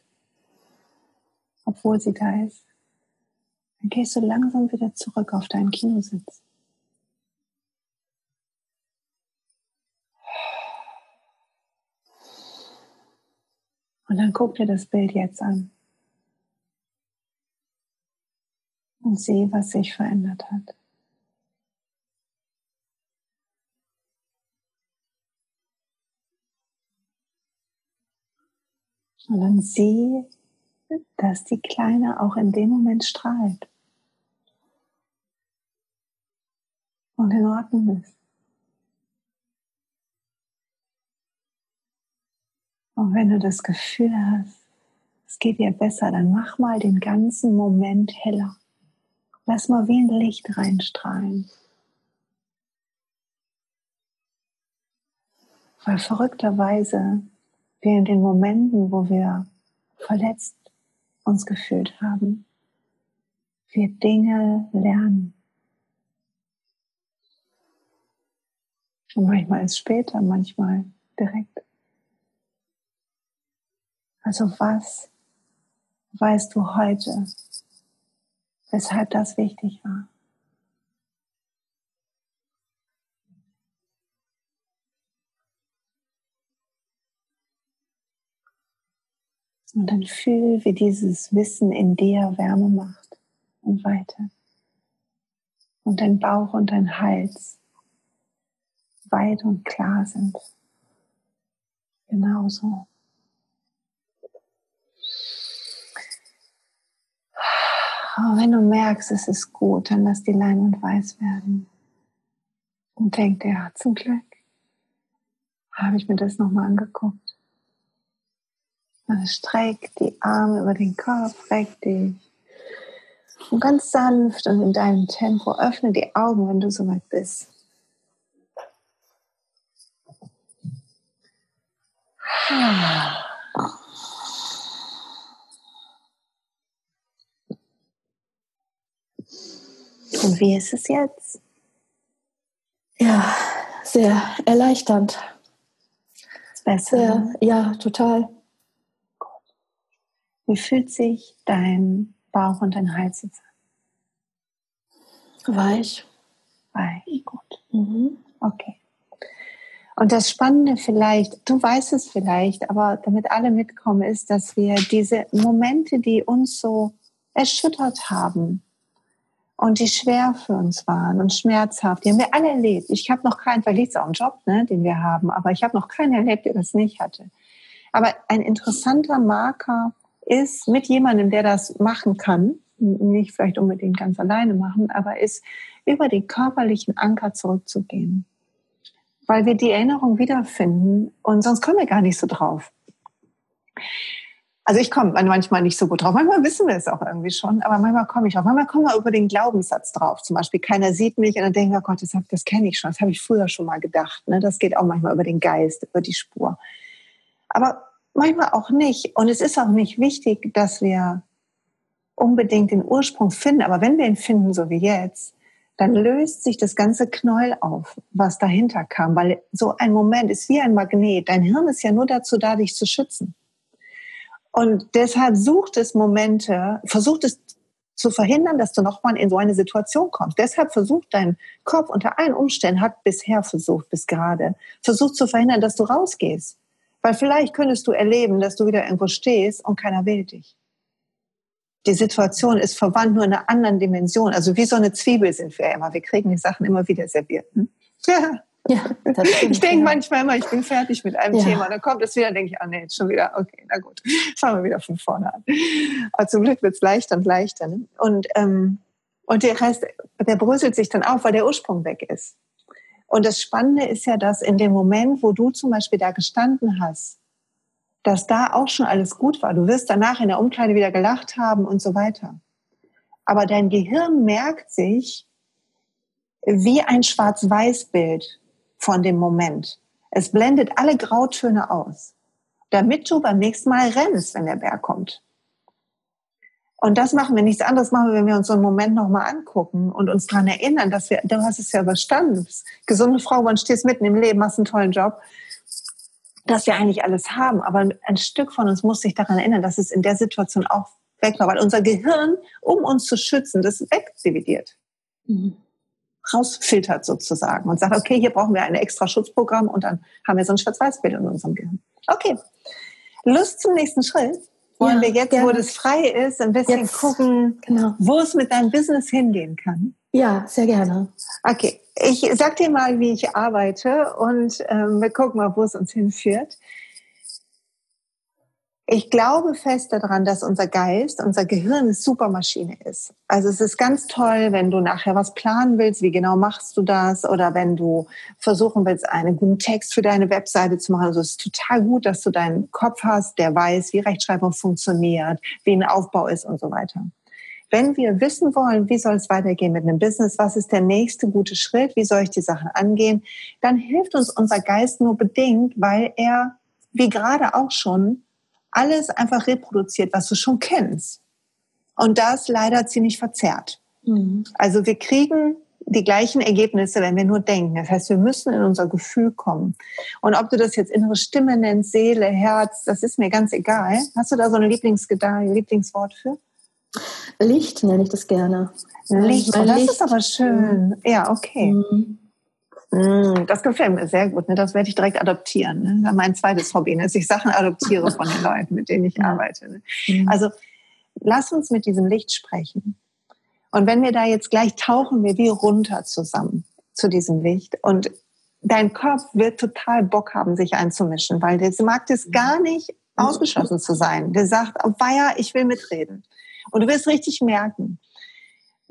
obwohl sie da ist, dann gehst du langsam wieder zurück auf deinen Kinositz. Und dann guck dir das Bild jetzt an. Und sieh, was sich verändert hat. Und dann sieh, dass die Kleine auch in dem Moment strahlt. Und in Ordnung ist. Und wenn du das Gefühl hast, es geht dir besser, dann mach mal den ganzen Moment heller. Lass mal wie ein Licht reinstrahlen. Weil verrückterweise wir in den Momenten, wo wir verletzt uns gefühlt haben, wir Dinge lernen. Und manchmal ist später, manchmal direkt. Also was weißt du heute, weshalb das wichtig war? Und dann fühl, wie dieses Wissen in dir Wärme macht und weiter. Und dein Bauch und dein Hals weit und klar sind. Genauso. Aber wenn du merkst, es ist gut, dann lass die Leinwand weiß werden. Und denk dir, ja, zum Glück habe ich mir das nochmal angeguckt. Streck die Arme über den Kopf, reck dich. Und ganz sanft und in deinem Tempo öffne die Augen, wenn du soweit bist. Und wie ist es jetzt? Ja, sehr erleichternd. Besser. Sehr, ne? ja, total. Wie fühlt sich dein Bauch und dein Hals jetzt an? Weich. Weich, gut. Mhm. Okay. Und das Spannende vielleicht, du weißt es vielleicht, aber damit alle mitkommen, ist, dass wir diese Momente, die uns so erschüttert haben und die schwer für uns waren und schmerzhaft, die haben wir alle erlebt. Ich habe noch keinen, vielleicht liegt es auch im Job, ne, den wir haben, aber ich habe noch keinen erlebt, der das nicht hatte. Aber ein interessanter Marker ist mit jemandem, der das machen kann, nicht vielleicht unbedingt ganz alleine machen, aber ist über die körperlichen Anker zurückzugehen. Weil wir die Erinnerung wiederfinden und sonst kommen wir gar nicht so drauf. Also ich komme manchmal nicht so gut drauf. Manchmal wissen wir es auch irgendwie schon, aber manchmal komme ich auch. Manchmal kommen wir über den Glaubenssatz drauf. Zum Beispiel, keiner sieht mich und dann denken wir, oh Gott, das, das kenne ich schon. Das habe ich früher schon mal gedacht. Ne? Das geht auch manchmal über den Geist, über die Spur. Aber manchmal auch nicht. Und es ist auch nicht wichtig, dass wir unbedingt den Ursprung finden. Aber wenn wir ihn finden, so wie jetzt, dann löst sich das ganze Knäuel auf, was dahinter kam. Weil so ein Moment ist wie ein Magnet. Dein Hirn ist ja nur dazu da, dich zu schützen. Und deshalb sucht es Momente, versucht es zu verhindern, dass du nochmal in so eine Situation kommst. Deshalb versucht dein Kopf unter allen Umständen, hat bisher versucht, bis gerade, versucht zu verhindern, dass du rausgehst. Weil vielleicht könntest du erleben, dass du wieder irgendwo stehst und keiner will dich. Die Situation ist verwandt nur in einer anderen Dimension. Also wie so eine Zwiebel sind wir immer. Wir kriegen die Sachen immer wieder serviert. Hm? Ja. Ja, (laughs) ich denke manchmal immer, ich bin fertig mit einem ja. Thema. Dann kommt es wieder, denke ich, ah nee, jetzt schon wieder, okay, na gut, fangen wir wieder von vorne an. Aber zum Glück wird es leichter und leichter. Ne? Und, ähm, und der Rest, der bröselt sich dann auf, weil der Ursprung weg ist. Und das Spannende ist ja, dass in dem Moment, wo du zum Beispiel da gestanden hast, dass da auch schon alles gut war. Du wirst danach in der Umkleide wieder gelacht haben und so weiter. Aber dein Gehirn merkt sich wie ein Schwarz-Weiß-Bild von dem Moment. Es blendet alle Grautöne aus, damit du beim nächsten Mal rennst, wenn der Berg kommt. Und das machen wir nichts anderes machen wir, wenn wir uns so einen Moment nochmal angucken und uns daran erinnern, dass wir, du hast es ja überstanden, gesunde Frau, man stehst mitten im Leben, machst einen tollen Job, dass wir eigentlich alles haben. Aber ein Stück von uns muss sich daran erinnern, dass es in der Situation auch weg war, weil unser Gehirn, um uns zu schützen, das wegdividiert. Mhm rausfiltert sozusagen und sagt, okay, hier brauchen wir ein extra Schutzprogramm und dann haben wir so ein Schwarz-Weiß-Bild in unserem Gehirn. Okay, Lust zum nächsten Schritt. Wollen ja, wir jetzt, gerne. wo das frei ist, ein bisschen jetzt, gucken, genau. wo es mit deinem Business hingehen kann? Ja, sehr gerne. Okay, ich sag dir mal, wie ich arbeite und ähm, wir gucken mal, wo es uns hinführt. Ich glaube fest daran, dass unser Geist, unser Gehirn eine Supermaschine ist. Also es ist ganz toll, wenn du nachher was planen willst, wie genau machst du das? Oder wenn du versuchen willst, einen guten Text für deine Webseite zu machen. Also es ist total gut, dass du deinen Kopf hast, der weiß, wie Rechtschreibung funktioniert, wie ein Aufbau ist und so weiter. Wenn wir wissen wollen, wie soll es weitergehen mit einem Business, was ist der nächste gute Schritt, wie soll ich die Sachen angehen, dann hilft uns unser Geist nur bedingt, weil er, wie gerade auch schon, alles einfach reproduziert, was du schon kennst. Und das leider ziemlich verzerrt. Mhm. Also wir kriegen die gleichen Ergebnisse, wenn wir nur denken. Das heißt, wir müssen in unser Gefühl kommen. Und ob du das jetzt innere Stimme nennst, Seele, Herz, das ist mir ganz egal. Hast du da so ein Lieblingsgedanke, Lieblingswort für? Licht nenne ich das gerne. Licht, oh, das Licht. ist aber schön. Ja, okay. Mhm. Mm, das gefällt mir sehr gut. Ne? Das werde ich direkt adoptieren. Ne? Das mein zweites Hobby, ne? dass ich Sachen adoptiere von den Leuten, mit denen ich arbeite. Ne? Mhm. Also lass uns mit diesem Licht sprechen. Und wenn wir da jetzt gleich tauchen wir wie runter zusammen zu diesem Licht und dein Kopf wird total Bock haben, sich einzumischen, weil der mag es gar nicht ausgeschlossen zu sein. Der sagt, oh, weia, ich will mitreden. Und du wirst richtig merken,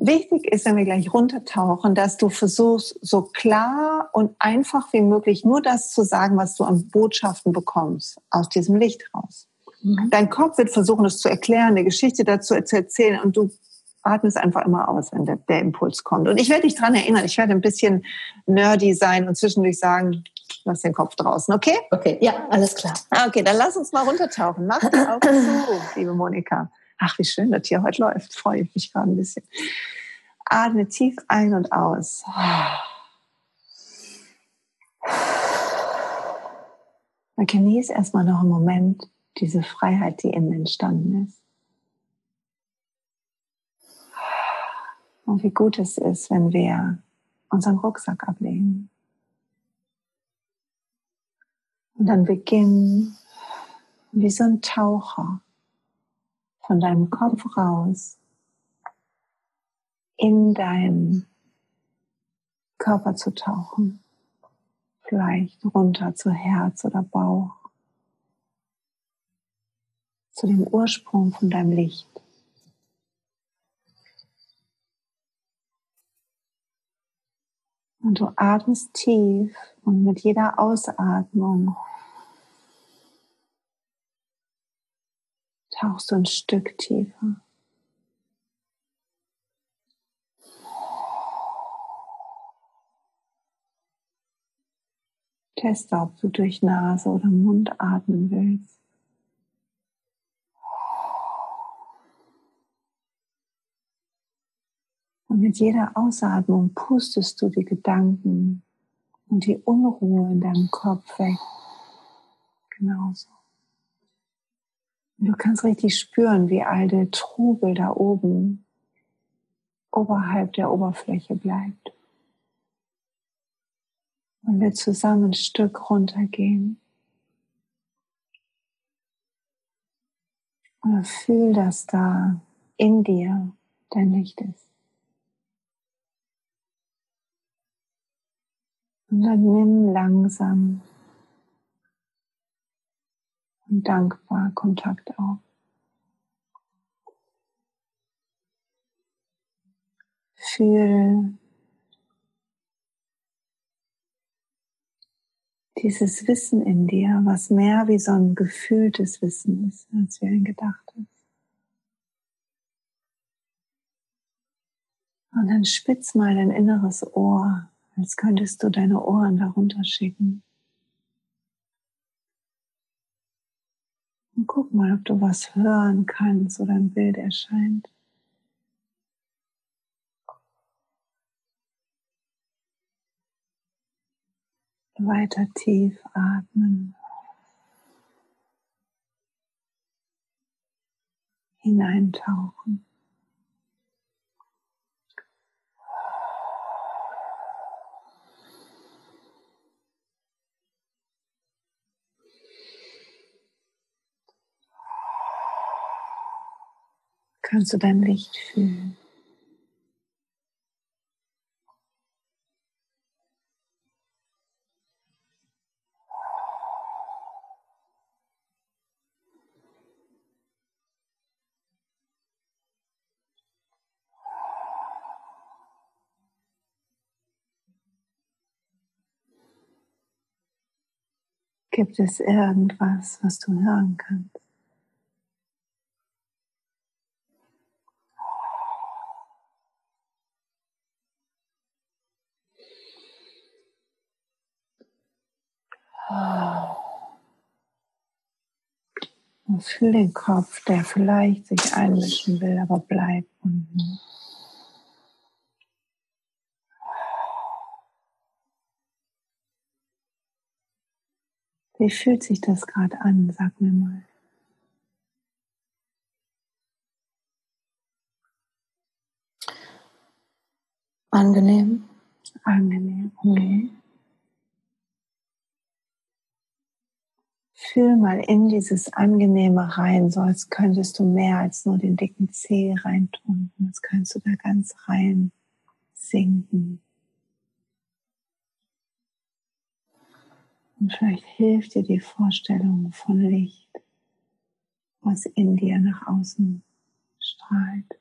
Wichtig ist, wenn wir gleich runtertauchen, dass du versuchst, so klar und einfach wie möglich nur das zu sagen, was du an Botschaften bekommst, aus diesem Licht raus. Mhm. Dein Kopf wird versuchen, es zu erklären, eine Geschichte dazu zu erzählen und du atmest einfach immer aus, wenn der, der Impuls kommt. Und ich werde dich dran erinnern, ich werde ein bisschen nerdy sein und zwischendurch sagen, lass den Kopf draußen, okay? Okay, ja, alles klar. Okay, dann lass uns mal runtertauchen. Mach die Augen zu, liebe Monika. Ach, wie schön das hier heute läuft. Freue ich mich gerade ein bisschen. Atme tief ein und aus. Und genieße erstmal noch einen Moment diese Freiheit, die innen entstanden ist. Und wie gut es ist, wenn wir unseren Rucksack ablegen. Und dann beginnen, wie so ein Taucher, von deinem Kopf raus in deinen Körper zu tauchen. Vielleicht runter zu Herz oder Bauch. Zu dem Ursprung von deinem Licht. Und du atmest tief und mit jeder Ausatmung Tauchst du ein Stück tiefer. Teste, ob du durch Nase oder Mund atmen willst. Und mit jeder Ausatmung pustest du die Gedanken und die Unruhe in deinem Kopf weg. Genauso. Du kannst richtig spüren, wie all der Trubel da oben oberhalb der Oberfläche bleibt. Und wir zusammen ein Stück runtergehen. Und fühl, dass da in dir dein Licht ist. Und dann nimm langsam und dankbar Kontakt auf. Fühl dieses Wissen in dir, was mehr wie so ein gefühltes Wissen ist, als wie ein gedachtes. Und dann spitz mal dein inneres Ohr, als könntest du deine Ohren darunter schicken. Und guck mal, ob du was hören kannst oder ein Bild erscheint. Weiter tief atmen. Hineintauchen. Kannst du dein Licht fühlen. Gibt es irgendwas, was du hören kannst? Und fühl den Kopf, der vielleicht sich einmischen will, aber bleibt unten. Wie fühlt sich das gerade an? Sag mir mal. Angenehm. Angenehm, okay. Fühl mal in dieses Angenehme rein, so als könntest du mehr als nur den dicken Zeh reintun. Als könntest du da ganz rein sinken. Und vielleicht hilft dir die Vorstellung von Licht, was in dir nach außen strahlt.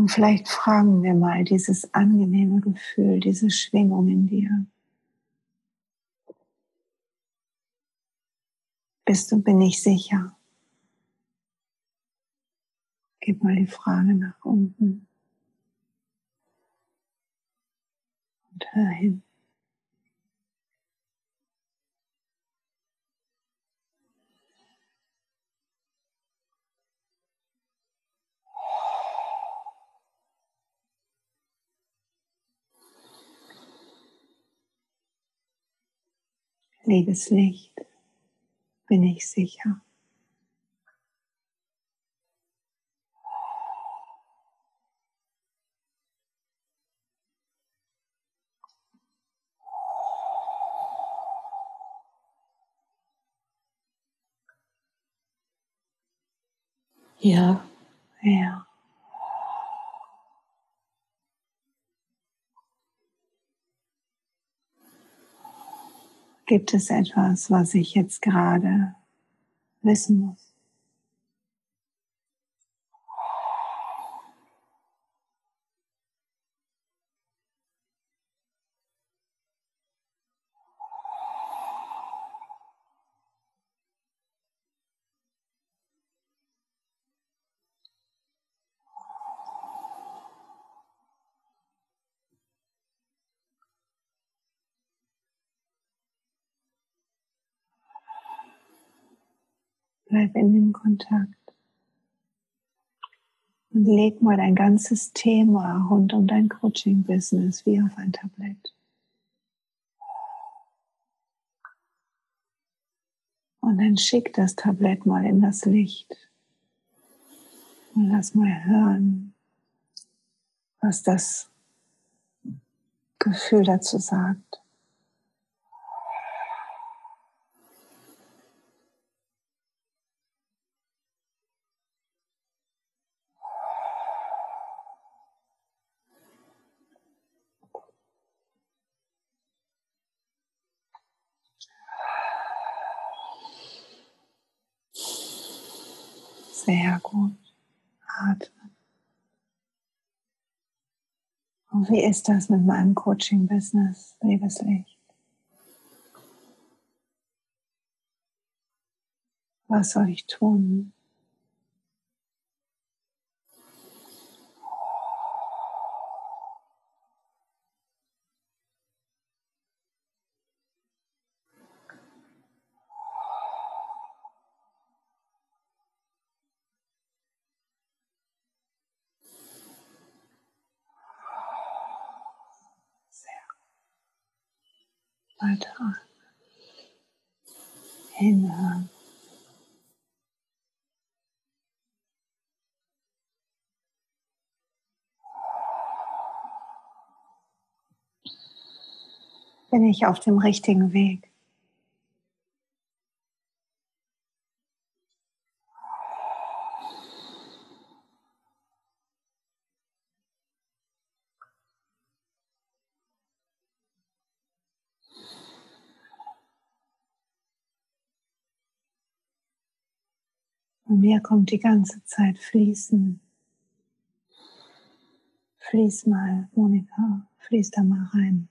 Und vielleicht fragen wir mal dieses angenehme Gefühl, diese Schwingung in dir. Bist du, bin ich sicher? Gib mal die Frage nach unten. Und hör hin. Liebes Licht, bin ich sicher. Ja. Ja. Gibt es etwas, was ich jetzt gerade wissen muss? Bleib in dem Kontakt. Und leg mal dein ganzes Thema rund um dein Coaching-Business wie auf ein Tablett. Und dann schick das Tablett mal in das Licht. Und lass mal hören, was das Gefühl dazu sagt. Wie ist das mit meinem Coaching-Business, liebes Licht? Was soll ich tun? Hinhören. Bin ich auf dem richtigen Weg? Kommt die ganze Zeit fließen. Fließ mal, Monika, fließ da mal rein.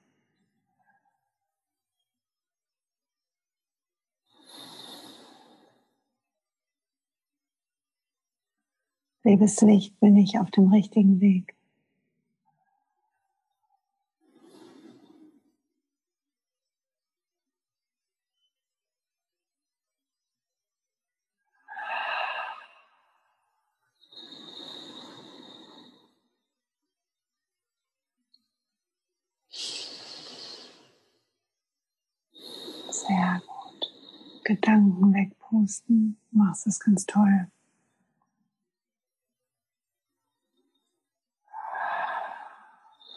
Liebes Licht, bin ich auf dem richtigen Weg. Wegpusten. Machst das ganz toll.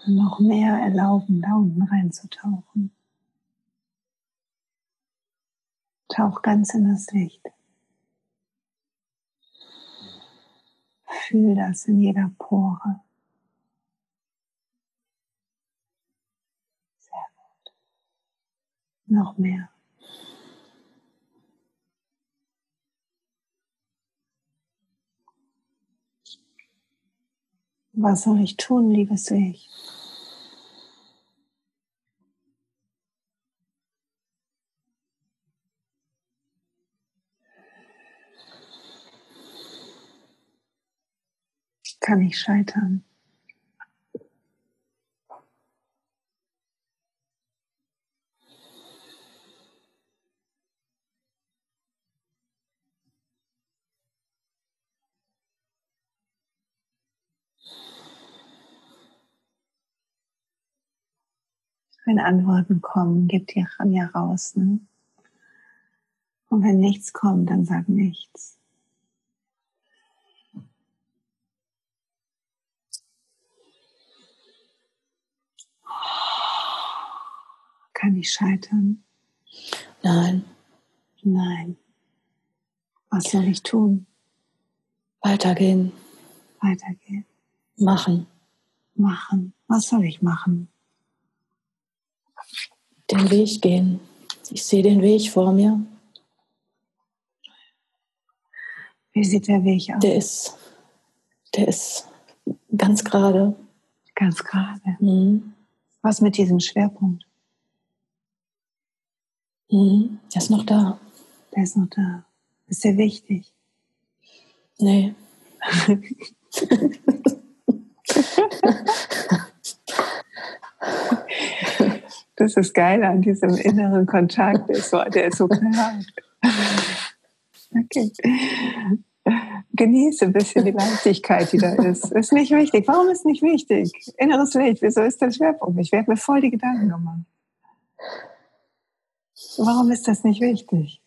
Noch mehr erlauben, da unten reinzutauchen. Tauch ganz in das Licht. Fühl das in jeder Pore. Sehr gut. Noch mehr. Was soll ich tun, liebes Ich? Kann ich scheitern? Wenn Antworten kommen, gib die Ranja raus. Ne? Und wenn nichts kommt, dann sag nichts. Kann ich scheitern? Nein. Nein. Was soll ich tun? Weitergehen. Weitergehen. Machen. Machen. Was soll ich machen? Den Weg gehen. Ich sehe den Weg vor mir. Wie sieht der Weg aus? Der ist, der ist ganz gerade. Ganz gerade. Mhm. Was mit diesem Schwerpunkt? Mhm. Der ist noch da. Der ist noch da. Ist der wichtig? Nee. (laughs) (laughs) Das ist geil an diesem inneren Kontakt. Der ist so, der ist so klar. Okay. Genieße ein bisschen die Leichtigkeit, die da ist. Ist nicht wichtig. Warum ist nicht wichtig? Inneres Licht, wieso ist der Schwerpunkt? Ich werde mir voll die Gedanken gemacht. Warum ist das nicht wichtig?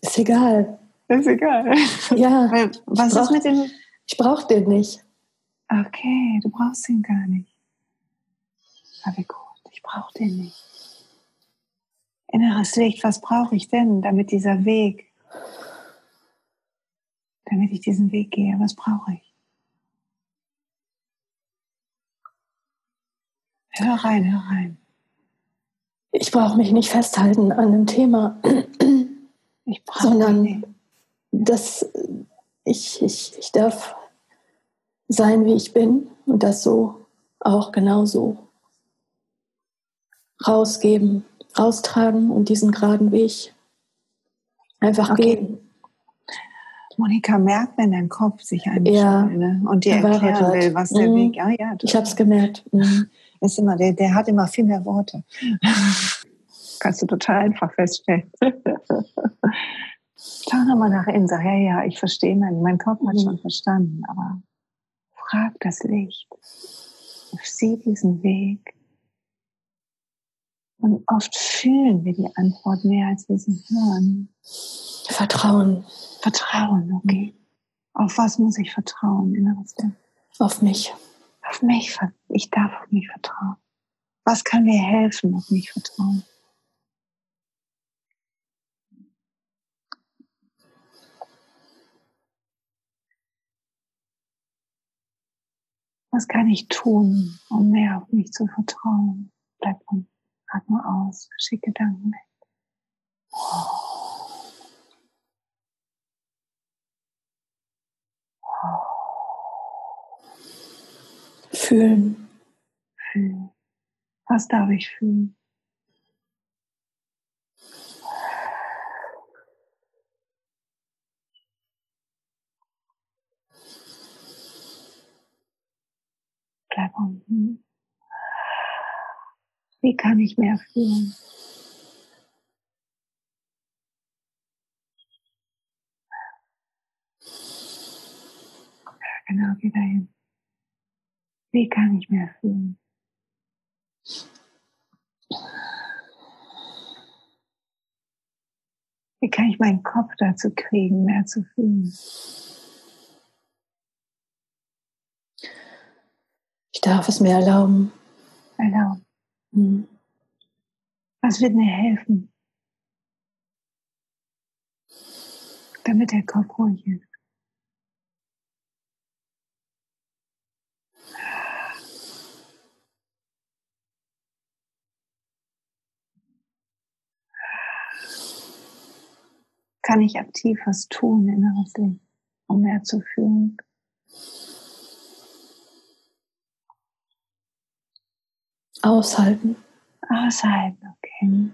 Ist egal. Ist egal. Ja. Was brauch, ist mit dem? Ich brauche den nicht. Okay, du brauchst ihn gar nicht. Aber wie brauche den nicht. Inneres Licht, was brauche ich denn, damit dieser Weg, damit ich diesen Weg gehe, was brauche ich? Hör rein, hör rein. Ich brauche mich nicht festhalten an einem Thema, sondern dass ich, ich, ich darf sein, wie ich bin und das so auch genauso rausgeben, raustragen und diesen geraden Weg einfach okay. gehen. Monika merkt, wenn dein Kopf sich einschaltet ja, ne? und dir erklären will, was der mhm. Weg. Ja, ja, ich habe es gemerkt. Mhm. (laughs) Ist immer, der, der hat immer viel mehr Worte. (laughs) Kannst du total einfach feststellen. (laughs) Schau nochmal nach innen, sag, ja, ja, ich verstehe, mein, mein Kopf hat mhm. schon verstanden, aber frag das Licht. Sieh diesen Weg. Und oft fühlen wir die Antwort mehr, als wir sie hören. Vertrauen. Vertrauen, okay. Auf was muss ich vertrauen, inneres Licht? Auf mich. Auf mich. Ich darf auf mich vertrauen. Was kann mir helfen, auf mich vertrauen? Was kann ich tun, um mehr auf mich zu vertrauen? Bleib und atme aus, schick Gedanken weg. Fühlen. Fühlen. Was darf ich fühlen? Bleib unten. Wie kann ich mehr fühlen? Genau, geh dahin. Wie kann ich mehr fühlen? Wie kann ich meinen Kopf dazu kriegen, mehr zu fühlen? Ich darf es mir erlauben. Erlauben. Mhm. Was wird mir helfen, damit der Kopf ruhig ist? Kann ich aktiv was tun, inneres Licht, um mehr zu fühlen? Aushalten. Aushalten, okay.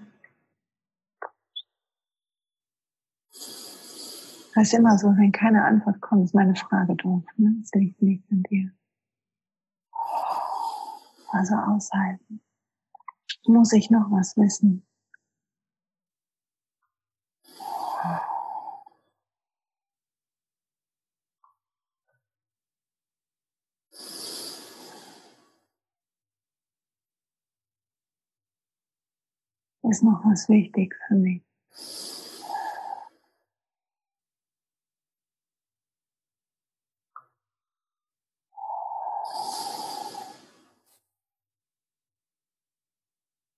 Das ist immer so, wenn keine Antwort kommt, ist meine Frage doof. Ne? Das liegt nicht an dir. Also aushalten. Muss ich noch was wissen? Ist noch was wichtig für mich.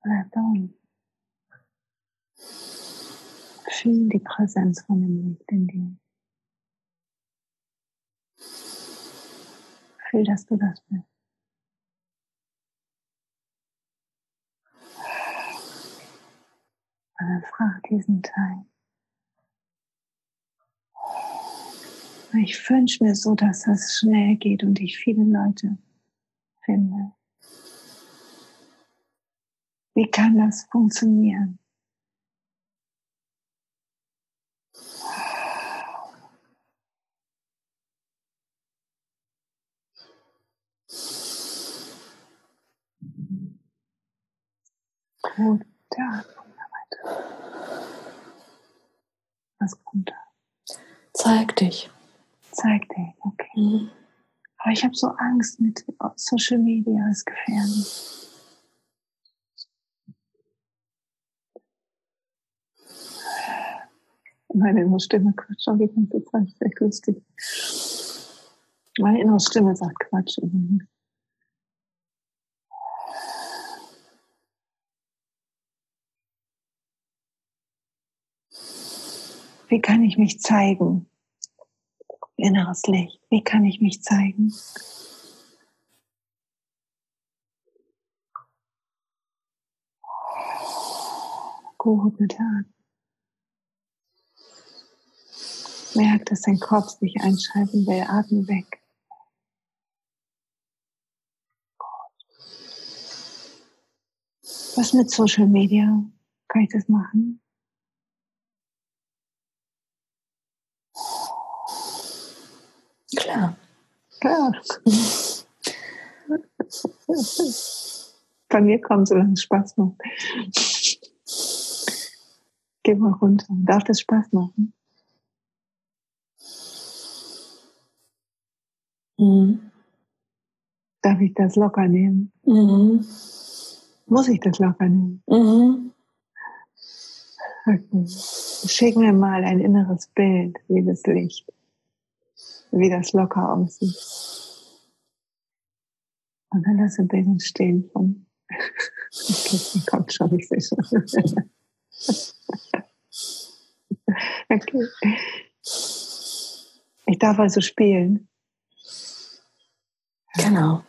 Bleib da. Fühl die Präsenz von dem Licht in dir. Fühl, dass du das bist. Dann frag diesen Teil. Ich wünsche mir so, dass das schnell geht und ich viele Leute finde. Wie kann das funktionieren? Gut, da. Was kommt da? Zeig dich. Zeig dich, okay. Mhm. Aber ich habe so Angst mit Social Media, ist gefährlich. Meine innere Stimme quatscht auch die ganze Zeit, echt lustig. Meine innere Stimme sagt Quatsch. Wie kann ich mich zeigen? Inneres Licht. Wie kann ich mich zeigen? Gehobelt an. Merk, dass dein Kopf sich einschalten will. Atme weg. Was mit Social Media? Kann ich das machen? Klar. Bei mir kommt, solange es Spaß macht. Geh mal runter. Darf das Spaß machen? Mhm. Darf ich das locker nehmen? Mhm. Muss ich das locker nehmen? Mhm. Okay. Schick mir mal ein inneres Bild, liebes Licht wie das locker aussieht. Und dann lasse Bild entstehen von, okay, kommt schon, ich sehe schon. (laughs) okay. Ich darf also spielen. Genau.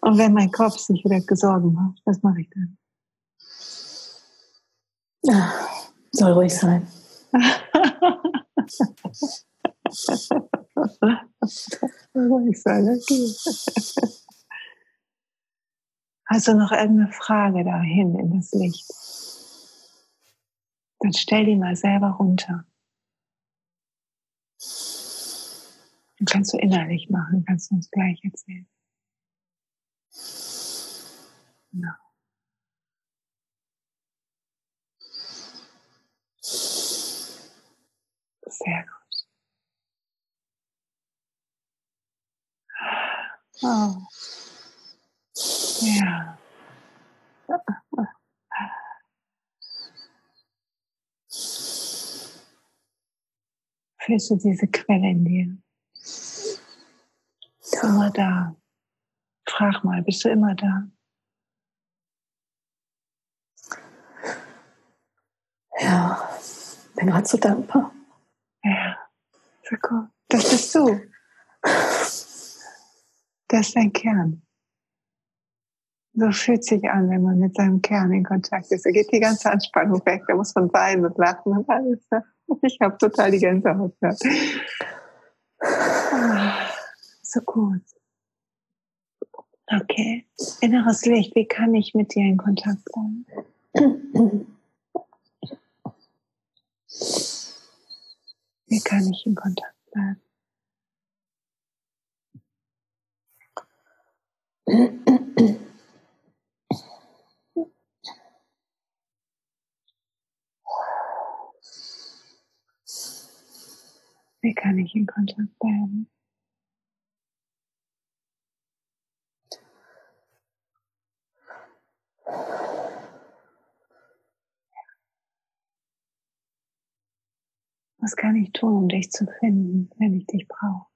Und wenn mein Kopf sich wieder Sorgen macht, was mache ich dann? Ja, soll ruhig sein. (laughs) Hast du noch irgendeine Frage dahin in das Licht? Dann stell die mal selber runter. Und kannst du innerlich machen, kannst du uns gleich erzählen. No. Sehr gut. Oh. Ja. Fühlst du diese Quelle in dir? Bist du immer da? Frag mal, bist du immer da? Ja, bin gerade so dankbar. Ja, so cool. Das bist du. Das ist dein Kern. So fühlt sich an, wenn man mit seinem Kern in Kontakt ist. Da geht die ganze Anspannung weg. Da muss man weinen und lachen und alles. Ich habe total die Gänsehaut. Ah, so gut. Okay. Inneres Licht, wie kann ich mit dir in Kontakt bleiben? Wie kann ich in Kontakt bleiben? Wie kann ich in Kontakt bleiben? Was kann ich tun, um dich zu finden, wenn ich dich brauche?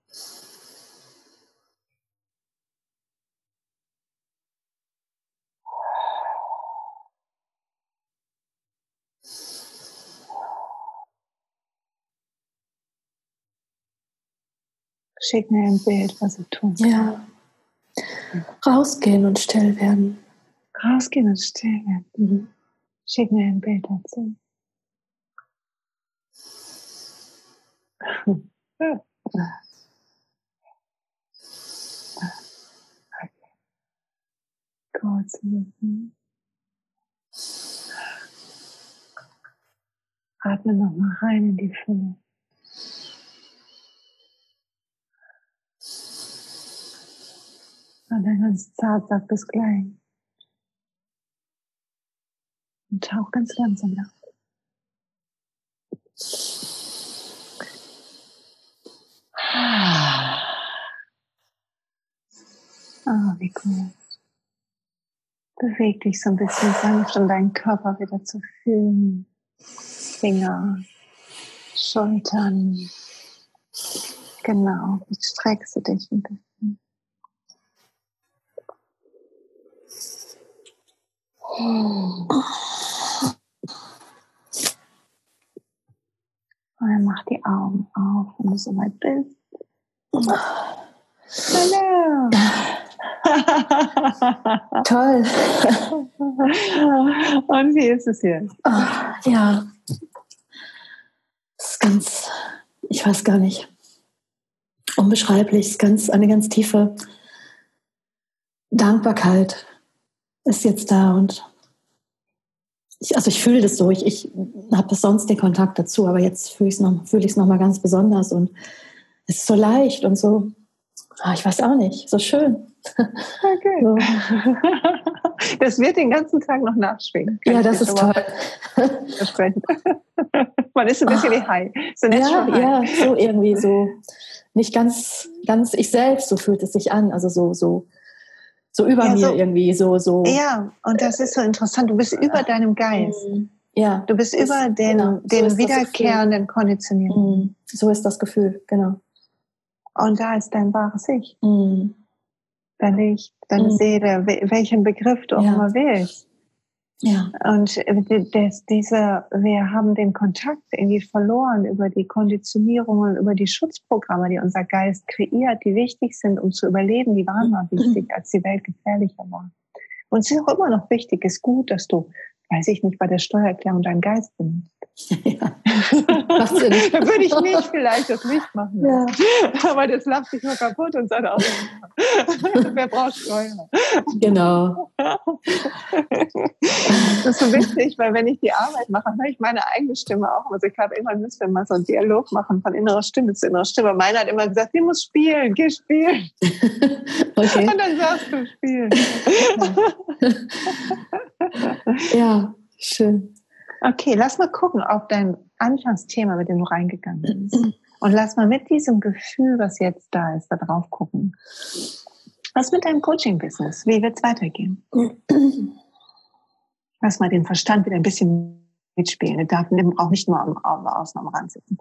Schick mir ein Bild, was ich tun kann. Ja. Rausgehen und still werden. Rausgehen und still werden. Mhm. Schick mir ein Bild dazu. Kurz machen. Atme nochmal rein in die Fülle. Und dann ganz zart sagt bis gleich. Und tauch ganz langsam nach. Ah, wie gut. Beweg dich so ein bisschen sanft, um deinen Körper wieder zu fühlen. Finger, Schultern. Genau, jetzt streckst du dich ein bisschen. Und dann mach die Augen auf, wenn du soweit bist. Hallo. (laughs) Toll. Und wie ist es jetzt? Oh, ja. Das ist ganz, ich weiß gar nicht. Unbeschreiblich, ist ganz, eine ganz tiefe Dankbarkeit ist jetzt da und ich, also ich fühle das so. Ich, ich habe sonst den Kontakt dazu, aber jetzt fühle ich es noch, fühl noch mal ganz besonders und es ist so leicht und so, ah, ich weiß auch nicht, so schön. Okay. So. (laughs) Das wird den ganzen Tag noch nachschwingen. Ja, das ist toll. Versprechen. (laughs) Man ist ein bisschen wie high. So ja, ja, so irgendwie so nicht ganz, ganz ich selbst, so fühlt es sich an. Also so, so, so über ja, mir so, irgendwie, so, so. Ja, und das ist so interessant. Du bist über deinem Geist. Mhm. Ja. Du bist über den, genau, den wiederkehrenden Konditionierungen. Mhm. So ist das Gefühl, genau. Und da ist dein wahres Ich. Mhm. Dein Licht, deine mhm. Seele, welchen Begriff du auch ja. immer willst. Ja. Und das, diese, wir haben den Kontakt irgendwie verloren über die Konditionierungen, über die Schutzprogramme, die unser Geist kreiert, die wichtig sind, um zu überleben. Die waren mal wichtig, als die Welt gefährlicher war. Und es ist auch immer noch wichtig, ist gut, dass du weiß ich nicht, bei der Steuererklärung deinen Geist benutzt. (laughs) Ja. Machst du nicht. da (laughs) würde ich nicht vielleicht das Licht machen. Ja. (laughs) Aber das lacht sich nur kaputt und sagt auch, wer braucht Steuer? Genau. das ist so wichtig, weil wenn ich die Arbeit mache, höre ich meine eigene Stimme auch. Also ich habe immer müssen wir mal so einen Dialog machen von innerer Stimme zu innerer Stimme. Meine hat immer gesagt, die muss spielen, geh spielen. Okay. Und dann sagst du spielen. Ja, schön. Okay, lass mal gucken, ob dein Anfangsthema, mit dem du reingegangen bist. Und lass mal mit diesem Gefühl, was jetzt da ist, da drauf gucken. Was mit deinem Coaching-Business? Wie wird es weitergehen? Lass mal den Verstand wieder ein bisschen mitspielen. Der darf auch nicht nur am, am außen am Rand sitzen.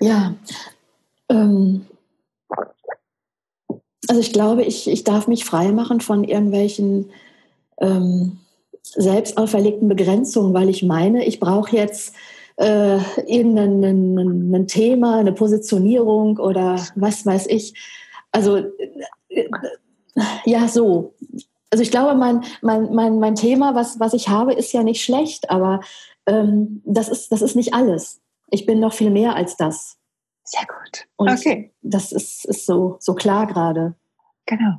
Ja. Ähm, also ich glaube, ich, ich darf mich frei machen von irgendwelchen ähm, selbst auferlegten Begrenzungen, weil ich meine, ich brauche jetzt äh, irgendein ein, Thema, eine Positionierung oder was weiß ich. Also äh, ja, so. Also ich glaube, mein, mein, mein, mein Thema, was, was ich habe, ist ja nicht schlecht, aber ähm, das, ist, das ist nicht alles. Ich bin noch viel mehr als das. Sehr gut. Und okay. das ist, ist so, so klar gerade. Genau.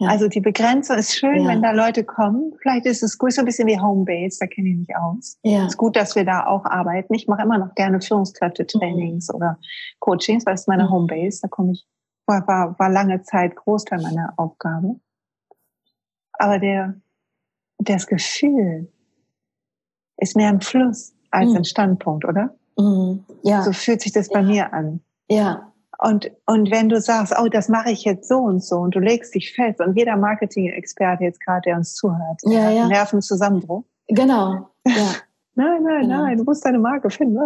Ja. Also die Begrenzung ist schön, ja. wenn da Leute kommen. Vielleicht ist es gut, so ein bisschen wie Homebase, da kenne ich mich aus. Ja. Es ist gut, dass wir da auch arbeiten. Ich mache immer noch gerne Führungskräfte-Trainings mhm. oder Coachings, weil es meine mhm. Homebase, da komme ich, war, war, war lange Zeit Großteil meiner Aufgabe. Aber der, das Gefühl ist mehr ein Fluss als mhm. ein Standpunkt, oder? Mhm. Ja. So fühlt sich das bei mir an. Ja. Und, und wenn du sagst, oh, das mache ich jetzt so und so und du legst dich fest und jeder Marketing-Experte jetzt gerade, der uns zuhört, ja, ja. Nervenzusammenbruch. Genau. (laughs) Ja. nein, nein, genau. nein, du musst deine Marke finden.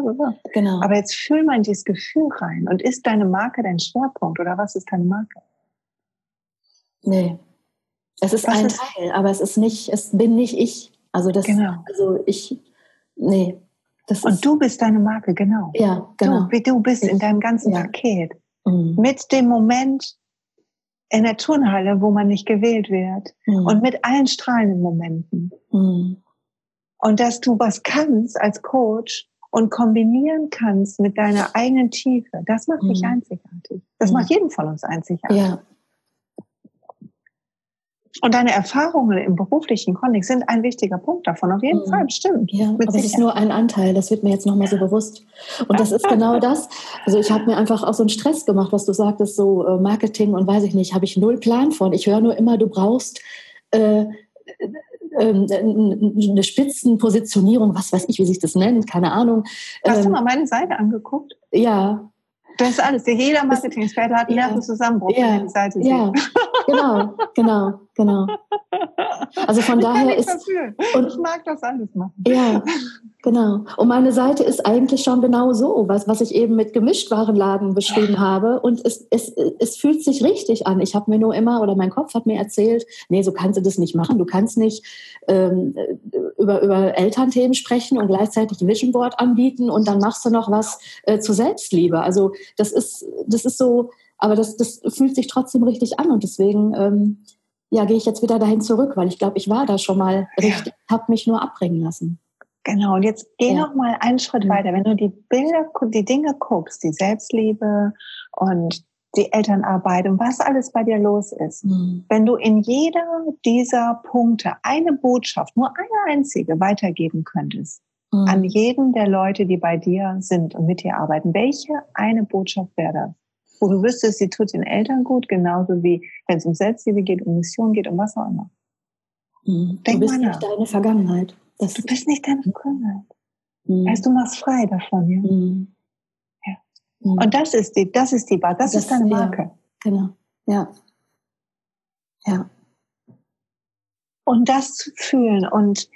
Genau. Aber jetzt fühl mal in dieses Gefühl rein. Und ist deine Marke dein Schwerpunkt oder was ist deine Marke? Nee. Es ist was ein ist? Teil, aber es ist nicht, es bin nicht ich. Also das, genau. also ich, nee. Das und du bist deine Marke, genau. Ja, genau. Du, wie du bist ich, in deinem ganzen ja. Paket. Mhm. Mit dem Moment in der Turnhalle, wo man nicht gewählt wird. Mhm. Und mit allen strahlenden Momenten. Mhm. Und dass du was kannst als Coach und kombinieren kannst mit deiner eigenen Tiefe, das macht dich mhm. einzigartig. Das macht jeden von uns einzigartig. Ja. Und deine Erfahrungen im beruflichen Kontext sind ein wichtiger Punkt davon. Auf jeden mhm. Fall, stimmt. Ja, aber es ist nur ein Anteil. Das wird mir jetzt nochmal so bewusst. Und das ist genau das. Also ich habe mir einfach auch so einen Stress gemacht, was du sagtest, so äh, Marketing und weiß ich nicht, habe ich null Plan von. Ich höre nur immer, du brauchst äh, äh, eine Spitzenpositionierung, was weiß ich, wie sich das nennt, keine Ahnung. Hast ähm, du mal meine Seite angeguckt? Ja. Das ist alles. Jeder Marketing-Experte hat einen ja. Nervenzusammenbruch, ja. wenn die Seite ja. sieht. Genau, genau, genau. Also von ich daher ist. Und, ich mag das alles machen. Ja, genau. Und meine Seite ist eigentlich schon genau so, was, was ich eben mit Gemischtwarenladen beschrieben habe. Und es, es, es fühlt sich richtig an. Ich habe mir nur immer, oder mein Kopf hat mir erzählt, nee, so kannst du das nicht machen. Du kannst nicht ähm, über, über Elternthemen sprechen und gleichzeitig Vision Board anbieten und dann machst du noch was äh, zur Selbstliebe. Also das ist, das ist so, aber das, das fühlt sich trotzdem richtig an und deswegen ähm, ja, gehe ich jetzt wieder dahin zurück, weil ich glaube, ich war da schon mal richtig, ja. habe mich nur abbringen lassen. Genau, und jetzt geh ja. noch mal einen Schritt weiter. Wenn du die Bilder, die Dinge guckst, die Selbstliebe und die Elternarbeit und was alles bei dir los ist. Mhm. Wenn du in jeder dieser Punkte eine Botschaft, nur eine einzige weitergeben könntest, mhm. an jeden der Leute, die bei dir sind und mit dir arbeiten, welche eine Botschaft wäre das? Wo du wüsstest, sie tut den Eltern gut, genauso wie wenn es um Selbstliebe geht, um Mission geht, um was auch immer. Mhm. Du bist nicht deine Vergangenheit. Das du bist nicht deine Vergangenheit. Mhm. Heißt, du machst frei davon, ja. Mhm. ja. Mhm. Und das ist die, das ist die Bar, das, das ist deine Marke. Ja, genau. Ja. Ja. Und das zu fühlen und,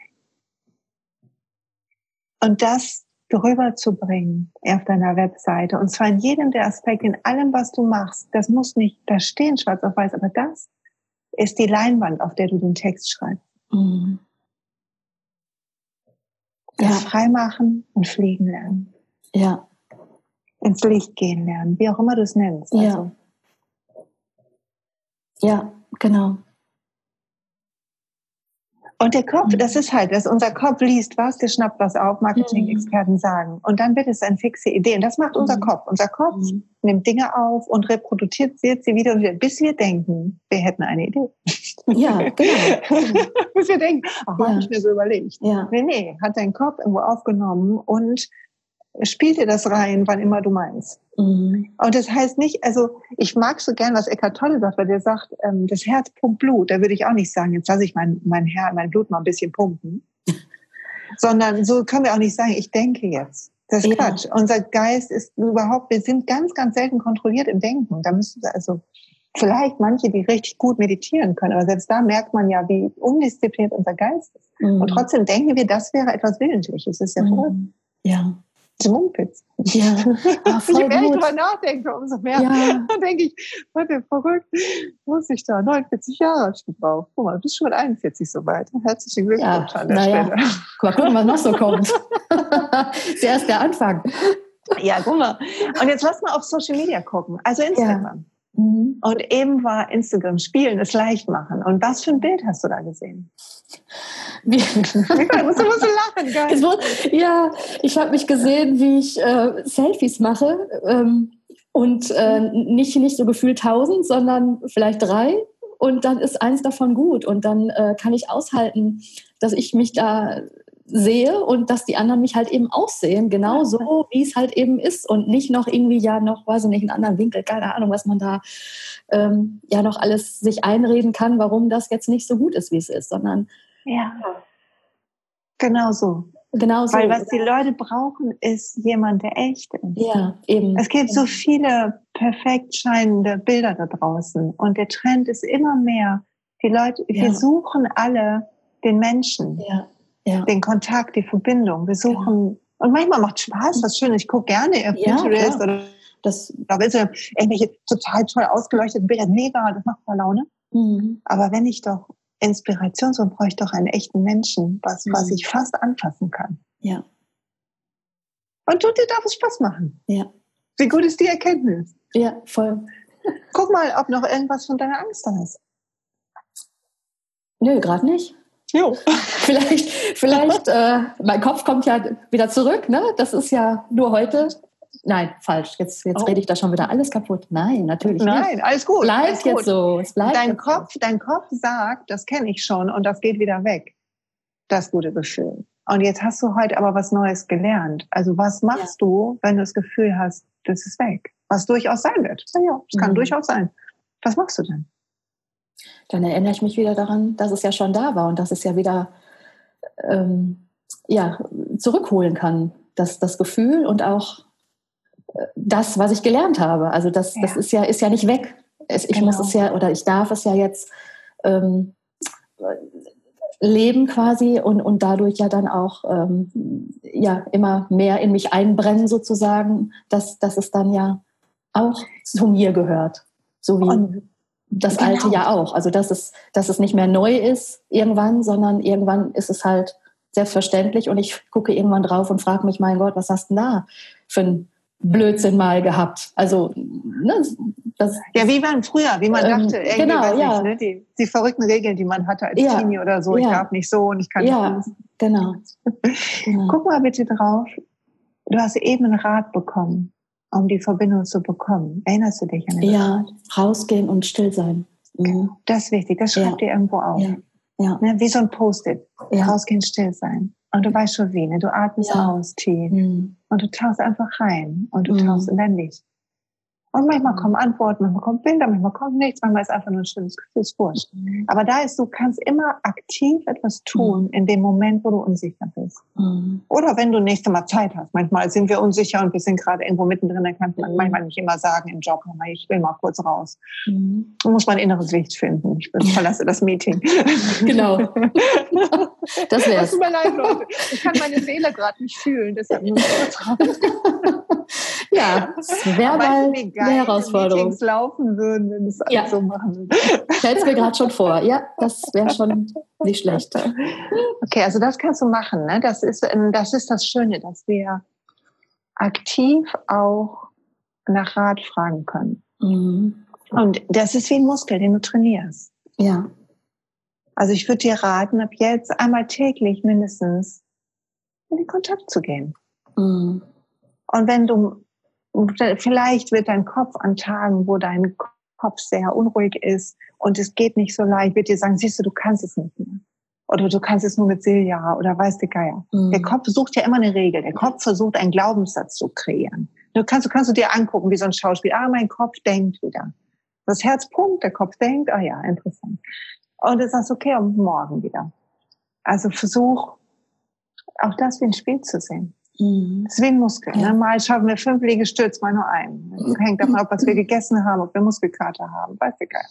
und das drüber zu bringen auf deiner Webseite. Und zwar in jedem der Aspekte, in allem, was du machst. Das muss nicht da stehen, schwarz auf weiß, aber das ist die Leinwand, auf der du den Text schreibst. Mhm. Das ja. freimachen und fliegen lernen. Ja. Ins Licht gehen lernen, wie auch immer du es nennst. Also. Ja. Ja, genau. Und der Kopf, das ist halt, dass unser Kopf liest was, der schnappt was auf, Marketing-Experten mhm. sagen. Und dann wird es eine fixe Idee. Und das macht unser mhm. Kopf. Unser Kopf mhm. nimmt Dinge auf und reproduziert sie wieder und wieder, bis wir denken, wir hätten eine Idee. Ja, (laughs) genau. bis wir denken, ach, ja. habe ich mir so überlegt. Ja. Nee, nee, hat dein Kopf irgendwo aufgenommen und spiel dir das rein, wann immer du meinst. Mhm. Und das heißt nicht, also ich mag so gern, was Eckhart Tolle sagt, weil der sagt, ähm, das Herz pumpt Blut. Da würde ich auch nicht sagen, jetzt lasse ich mein, mein, Herz, mein Blut mal ein bisschen pumpen. (laughs) Sondern so können wir auch nicht sagen, ich denke jetzt. Das ist ja. Quatsch. Unser Geist ist überhaupt, wir sind ganz, ganz selten kontrolliert im Denken. Da müssen wir also vielleicht manche, die richtig gut meditieren können, aber selbst da merkt man ja, wie undiszipliniert unser Geist ist. Mhm. Und trotzdem denken wir, das wäre etwas Willentliches. Das ist ja mhm. Ja. Mumpitz. Ja, ah, (laughs) Je mehr ich drüber nachdenke, umso mehr ja. (laughs) denke ich, Leute, verrückt, muss ich da 49 Jahre gebraucht. Guck mal, du bist schon mit 41 soweit. Herzlichen Glückwunsch ja, an der naja. Stelle. Mal gucken, was noch so kommt. (laughs) ist erst der Anfang. Ja, guck mal. Und jetzt lass mal auf Social Media gucken. Also Instagram. Ja. Mhm. Und eben war Instagram spielen, es leicht machen. Und was für ein Bild hast du da gesehen? Wie, du, musst lachen, (laughs) geil. ja, ich habe mich gesehen, wie ich äh, Selfies mache ähm, und äh, nicht, nicht so gefühlt tausend, sondern vielleicht drei und dann ist eins davon gut und dann äh, kann ich aushalten, dass ich mich da sehe und dass die anderen mich halt eben auch sehen, genau so, wie es halt eben ist und nicht noch irgendwie ja noch, weiß ich nicht, einen anderen Winkel, keine Ahnung, was man da ähm, ja noch alles sich einreden kann, warum das jetzt nicht so gut ist, wie es ist, sondern ja, genau so. Genau so. Weil was die Leute brauchen, ist jemand, der echt ist. Ja, eben. Es gibt so viele perfekt scheinende Bilder da draußen und der Trend ist immer mehr. Die Leute, ja. wir suchen alle den Menschen. Ja ja. den Kontakt, die Verbindung. Wir suchen, ja. und manchmal macht Spaß, was schön. Ich gucke gerne auf Pinterest oder das, da willst du irgendwelche total toll ausgeleuchteten Bilder, mega, das macht voll Laune. Mhm. Aber wenn ich doch Inspiration so brauche ich doch einen echten Menschen, was, mhm. was ich fast anfassen kann. Ja. Und tut dir darf es Spaß machen. Ja. Wie gut ist die Erkenntnis? Ja, voll. Guck mal, ob noch irgendwas von deiner Angst da ist. Nö, gerade nicht. Jo. (laughs) vielleicht, vielleicht, äh, mein Kopf kommt ja wieder zurück, ne? Das ist ja nur heute. Nein, falsch. Jetzt, jetzt oh. rede ich da schon wieder alles kaputt. Nein, natürlich Nein, nicht. Nein, alles gut. Bleibt alles jetzt gut. so. Es bleibt dein Kopf, so. dein Kopf sagt, das kenne ich schon und das geht wieder weg. Das gute Gefühl. Und jetzt hast du heute aber was Neues gelernt. Also was machst ja. du, wenn du das Gefühl hast, das ist weg? Was durchaus sein wird. Ja, das kann mhm. durchaus sein. Was machst du denn? Dann erinnere ich mich wieder daran, dass es ja schon da war und dass es ja wieder ähm, ja, zurückholen kann, das, das Gefühl und auch das, was ich gelernt habe. Also das, ja. das ist ja, ist ja nicht weg. Es, ich genau. muss es ja, oder ich darf es ja jetzt ähm, leben quasi und, und dadurch ja dann auch ähm, ja, immer mehr in mich einbrennen sozusagen, dass, dass es dann ja auch zu mir gehört. So wie und, das genau. Alte ja auch. Also dass es, dass es nicht mehr neu ist irgendwann, sondern irgendwann ist es halt selbstverständlich und ich gucke irgendwann drauf und frage mich, mein Gott, was hast du denn da für ein Blödsinn mal gehabt? Also ne, das, ja, wie man früher, wie man ähm, dachte, irgendwie, genau, ja. Nicht, ne, die, die, verrückten Regeln, die man hatte als ja, Teenie oder so, ich darf nicht so und ich kann ja, nicht. Genau. (laughs) genau. Guck mal bitte drauf. Du hast eben einen Rat bekommen, um die Verbindung zu bekommen. Erinnerst du dich an das? Ja, rausgehen und still sein. Mhm. Das ist wichtig, das schreibt ja. ihr irgendwo auf. Ja. Ja. Ne, wie so ein Post-it. Ja. Rausgehen, still sein. Und du weißt schon wie, ne? du atmest aus tief. Mhm. Und du tauchst einfach rein und du mhm. tauchst in dein Licht. Und manchmal kommen Antworten, manchmal kommen Bilder, manchmal kommt nichts, manchmal ist einfach nur ein schönes Gefühl, ist wurscht. Mhm. Aber da ist, du kannst immer aktiv etwas tun mhm. in dem Moment, wo du unsicher bist. Mhm. Oder wenn du nächste Mal Zeit hast. Manchmal sind wir unsicher und wir sind gerade irgendwo mittendrin, dann kann man manchmal nicht immer sagen im Job, ich will mal kurz raus. Mhm. Du musst mein inneres Licht finden. Ich verlasse das Meeting. (laughs) Genau. (laughs) das wär's. Tut mir leid, Leute. Ich kann meine Seele gerade nicht fühlen, deshalb muss ich kurz raus. (laughs) ja, es wäre mal eine Herausforderung. Meetings laufen würden, wenn es ja. so machen. (laughs) Stell's mir gerade schon vor. Ja, das wäre schon nicht schlecht. Okay, also das kannst du machen. Ne? Das, ist, ähm, das ist das Schöne, dass wir aktiv auch nach Rat fragen können. Mhm. Und das ist wie ein Muskel, den du trainierst. Ja. Also ich würde dir raten, ab jetzt einmal täglich mindestens in den Kontakt zu gehen. Mhm. Und wenn du, vielleicht wird dein Kopf an Tagen, wo dein Kopf sehr unruhig ist und es geht nicht so leicht, wird dir sagen, siehst du, du kannst es nicht mehr. Oder du kannst es nur mit Silja oder weiß der Geier. Mhm. Der Kopf sucht ja immer eine Regel. Der Kopf versucht, einen Glaubenssatz zu kreieren. Du kannst, du kannst du dir angucken, wie so ein Schauspiel. Ah, mein Kopf denkt wieder. Das Herz pumpt, der Kopf denkt, ah ja, interessant. Und du sagst, okay, und morgen wieder. Also versuch, auch das wie ein Spiel zu sehen. Mhm. Das ist wie ein Muskel. Ja. Ne? Mal schaffen wir fünf Liegestütz, mal nur einen. Das hängt davon ab, was wir gegessen haben, ob wir Muskelkater haben. Weiß egal.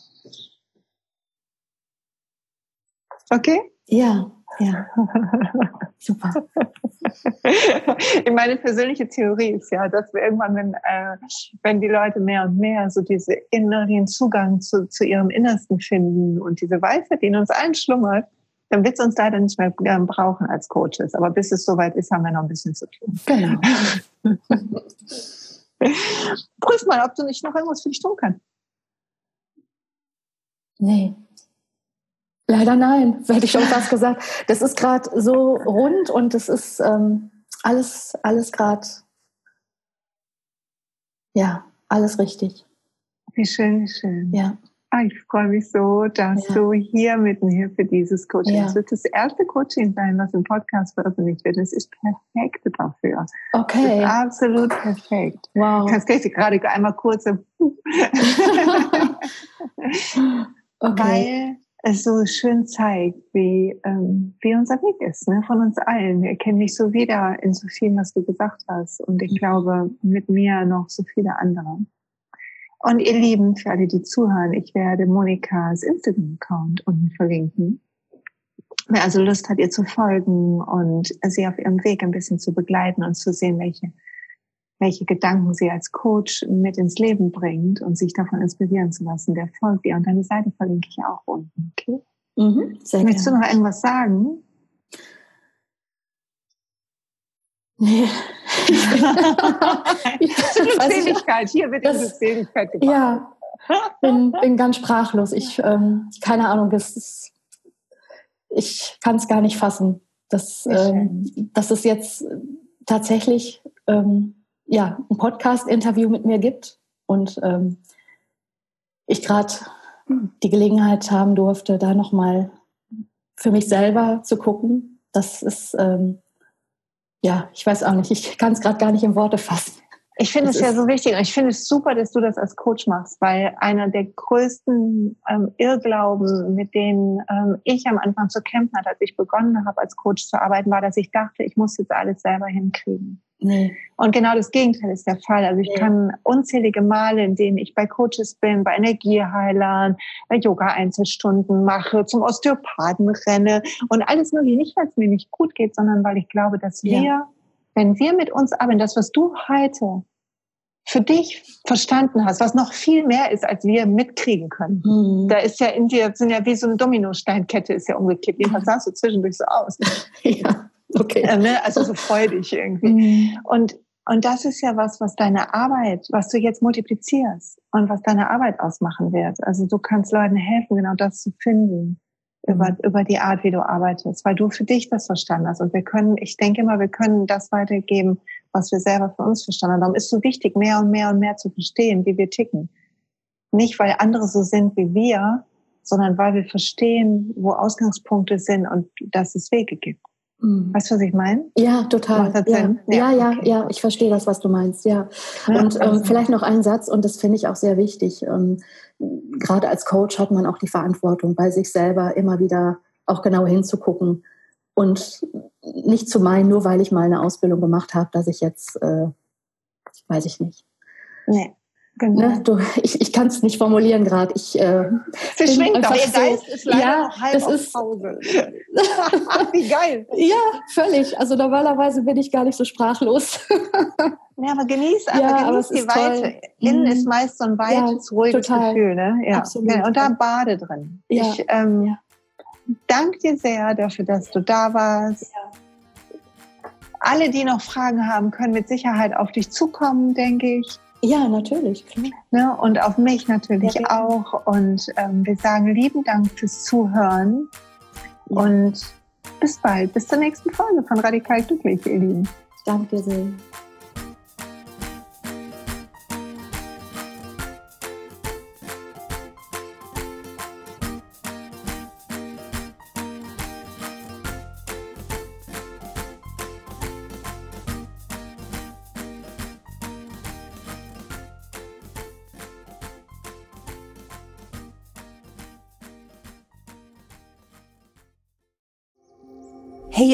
Okay? Ja, ja. (laughs) Super. Meine persönliche Theorie ist ja, dass wir irgendwann, wenn, äh, wenn die Leute mehr und mehr so diese inneren Zugang zu, zu ihrem Innersten finden und diese Weisheit, die in uns allen schlummert, dann wird es uns leider nicht mehr brauchen als Coaches. Aber bis es soweit ist, haben wir noch ein bisschen zu tun. Genau. (laughs) Prüf mal, ob du nicht noch irgendwas für dich tun kannst. Nee. Leider nein, hätte ich schon fast gesagt. Das ist gerade so rund und es ist ähm, alles, alles gerade, ja, alles richtig. Wie schön, wie schön. Ja. Ah, ich freue mich so, dass ja. du hier mit mir für dieses Coaching. Ja. Es wird das erste Coaching sein, was im Podcast veröffentlicht wird. Es ist perfekt dafür. Okay. absolut perfekt. Wow. Kannst gleich gerade einmal kurz. (laughs) okay. Weil es so schön zeigt, wie, ähm, wie unser Weg ist, ne, von uns allen. Wir erkennen mich so wieder in so vielen, was du gesagt hast. Und ich mhm. glaube, mit mir noch so viele andere. Und ihr Lieben, für alle, die zuhören, ich werde Monikas Instagram-Account unten verlinken. Wer also Lust hat, ihr zu folgen und sie auf ihrem Weg ein bisschen zu begleiten und zu sehen, welche, welche Gedanken sie als Coach mit ins Leben bringt und sich davon inspirieren zu lassen, der folgt ihr. Und deine Seite verlinke ich auch unten. Okay? Mhm, Möchtest du noch irgendwas sagen? Nee. (laughs) Glückseligkeit, hier wird das, Glückseligkeit gebracht. Ja, (laughs) bin, bin ganz sprachlos. Ich, ähm, keine Ahnung, das ist, ich kann es gar nicht fassen, dass, ähm, dass es jetzt tatsächlich ähm, ja, ein Podcast-Interview mit mir gibt und ähm, ich gerade die Gelegenheit haben durfte, da nochmal für mich selber zu gucken. Das ist ähm, ja, ich weiß auch nicht, ich kann es gerade gar nicht in Worte fassen. Ich finde es ja so wichtig und ich finde es super, dass du das als Coach machst, weil einer der größten ähm, Irrglauben, mit denen ähm, ich am Anfang zu kämpfen hatte, als ich begonnen habe, als Coach zu arbeiten, war, dass ich dachte, ich muss jetzt alles selber hinkriegen. Nee. Und genau das Gegenteil ist der Fall. Also ich kann unzählige Male, in denen ich bei Coaches bin, bei Energieheilern, bei Yoga-Einzelstunden mache, zum Osteopathen renne und alles nur nicht, weil es mir nicht gut geht, sondern weil ich glaube, dass wir, ja. wenn wir mit uns arbeiten, das, was du heute für dich verstanden hast, was noch viel mehr ist, als wir mitkriegen können. Mhm. Da ist ja in dir, sind ja wie so eine Dominosteinkette ist ja umgekippt. Jedenfalls sahst du zwischendurch so aus. (laughs) ja, okay. Äh, ne? Also so freudig irgendwie. Mhm. Und, und das ist ja was, was deine Arbeit, was du jetzt multiplizierst und was deine Arbeit ausmachen wird. Also du kannst Leuten helfen, genau das zu finden über, mhm. über die Art, wie du arbeitest, weil du für dich das verstanden hast. Und wir können, ich denke immer, wir können das weitergeben, was wir selber für uns verstanden haben. Darum ist es so wichtig, mehr und mehr und mehr zu verstehen, wie wir ticken. Nicht, weil andere so sind wie wir, sondern weil wir verstehen, wo Ausgangspunkte sind und dass es Wege gibt. Mhm. Weißt du, was ich meine? Ja, total. Ja. Ja, ja, ja, ja, ich verstehe das, was du meinst, ja. ja und ähm, vielleicht noch ein Satz, und das finde ich auch sehr wichtig. Ähm, gerade als Coach hat man auch die Verantwortung, bei sich selber immer wieder auch genau hinzugucken, und nicht zu meinen, nur weil ich mal eine Ausbildung gemacht habe, dass ich jetzt, äh, weiß ich nicht. Nee. Genau. Ne, du, ich ich kann es nicht formulieren gerade. Ich äh, Sie schwingt doch, ihr Geist so, ist leider ja, halb das ist, Pause. (laughs) Wie geil. Ja, völlig. Also normalerweise bin ich gar nicht so sprachlos. (laughs) ja, aber genieß, aber ja, genieß aber die Weite. Toll. Innen mhm. ist meist so ein weites, ja, ruhiges total. Gefühl. Ne? Ja. Absolut. Und da bade drin. Ja. Ich, ähm, ja danke dir sehr dafür, dass du da warst. Ja. Alle, die noch Fragen haben, können mit Sicherheit auf dich zukommen, denke ich. Ja, natürlich. Ne? Und auf mich natürlich ja, auch. Und ähm, wir sagen lieben Dank fürs Zuhören. Und bis bald. Bis zur nächsten Folge von Radikal Glücklich, ihr Lieben. Danke sehr.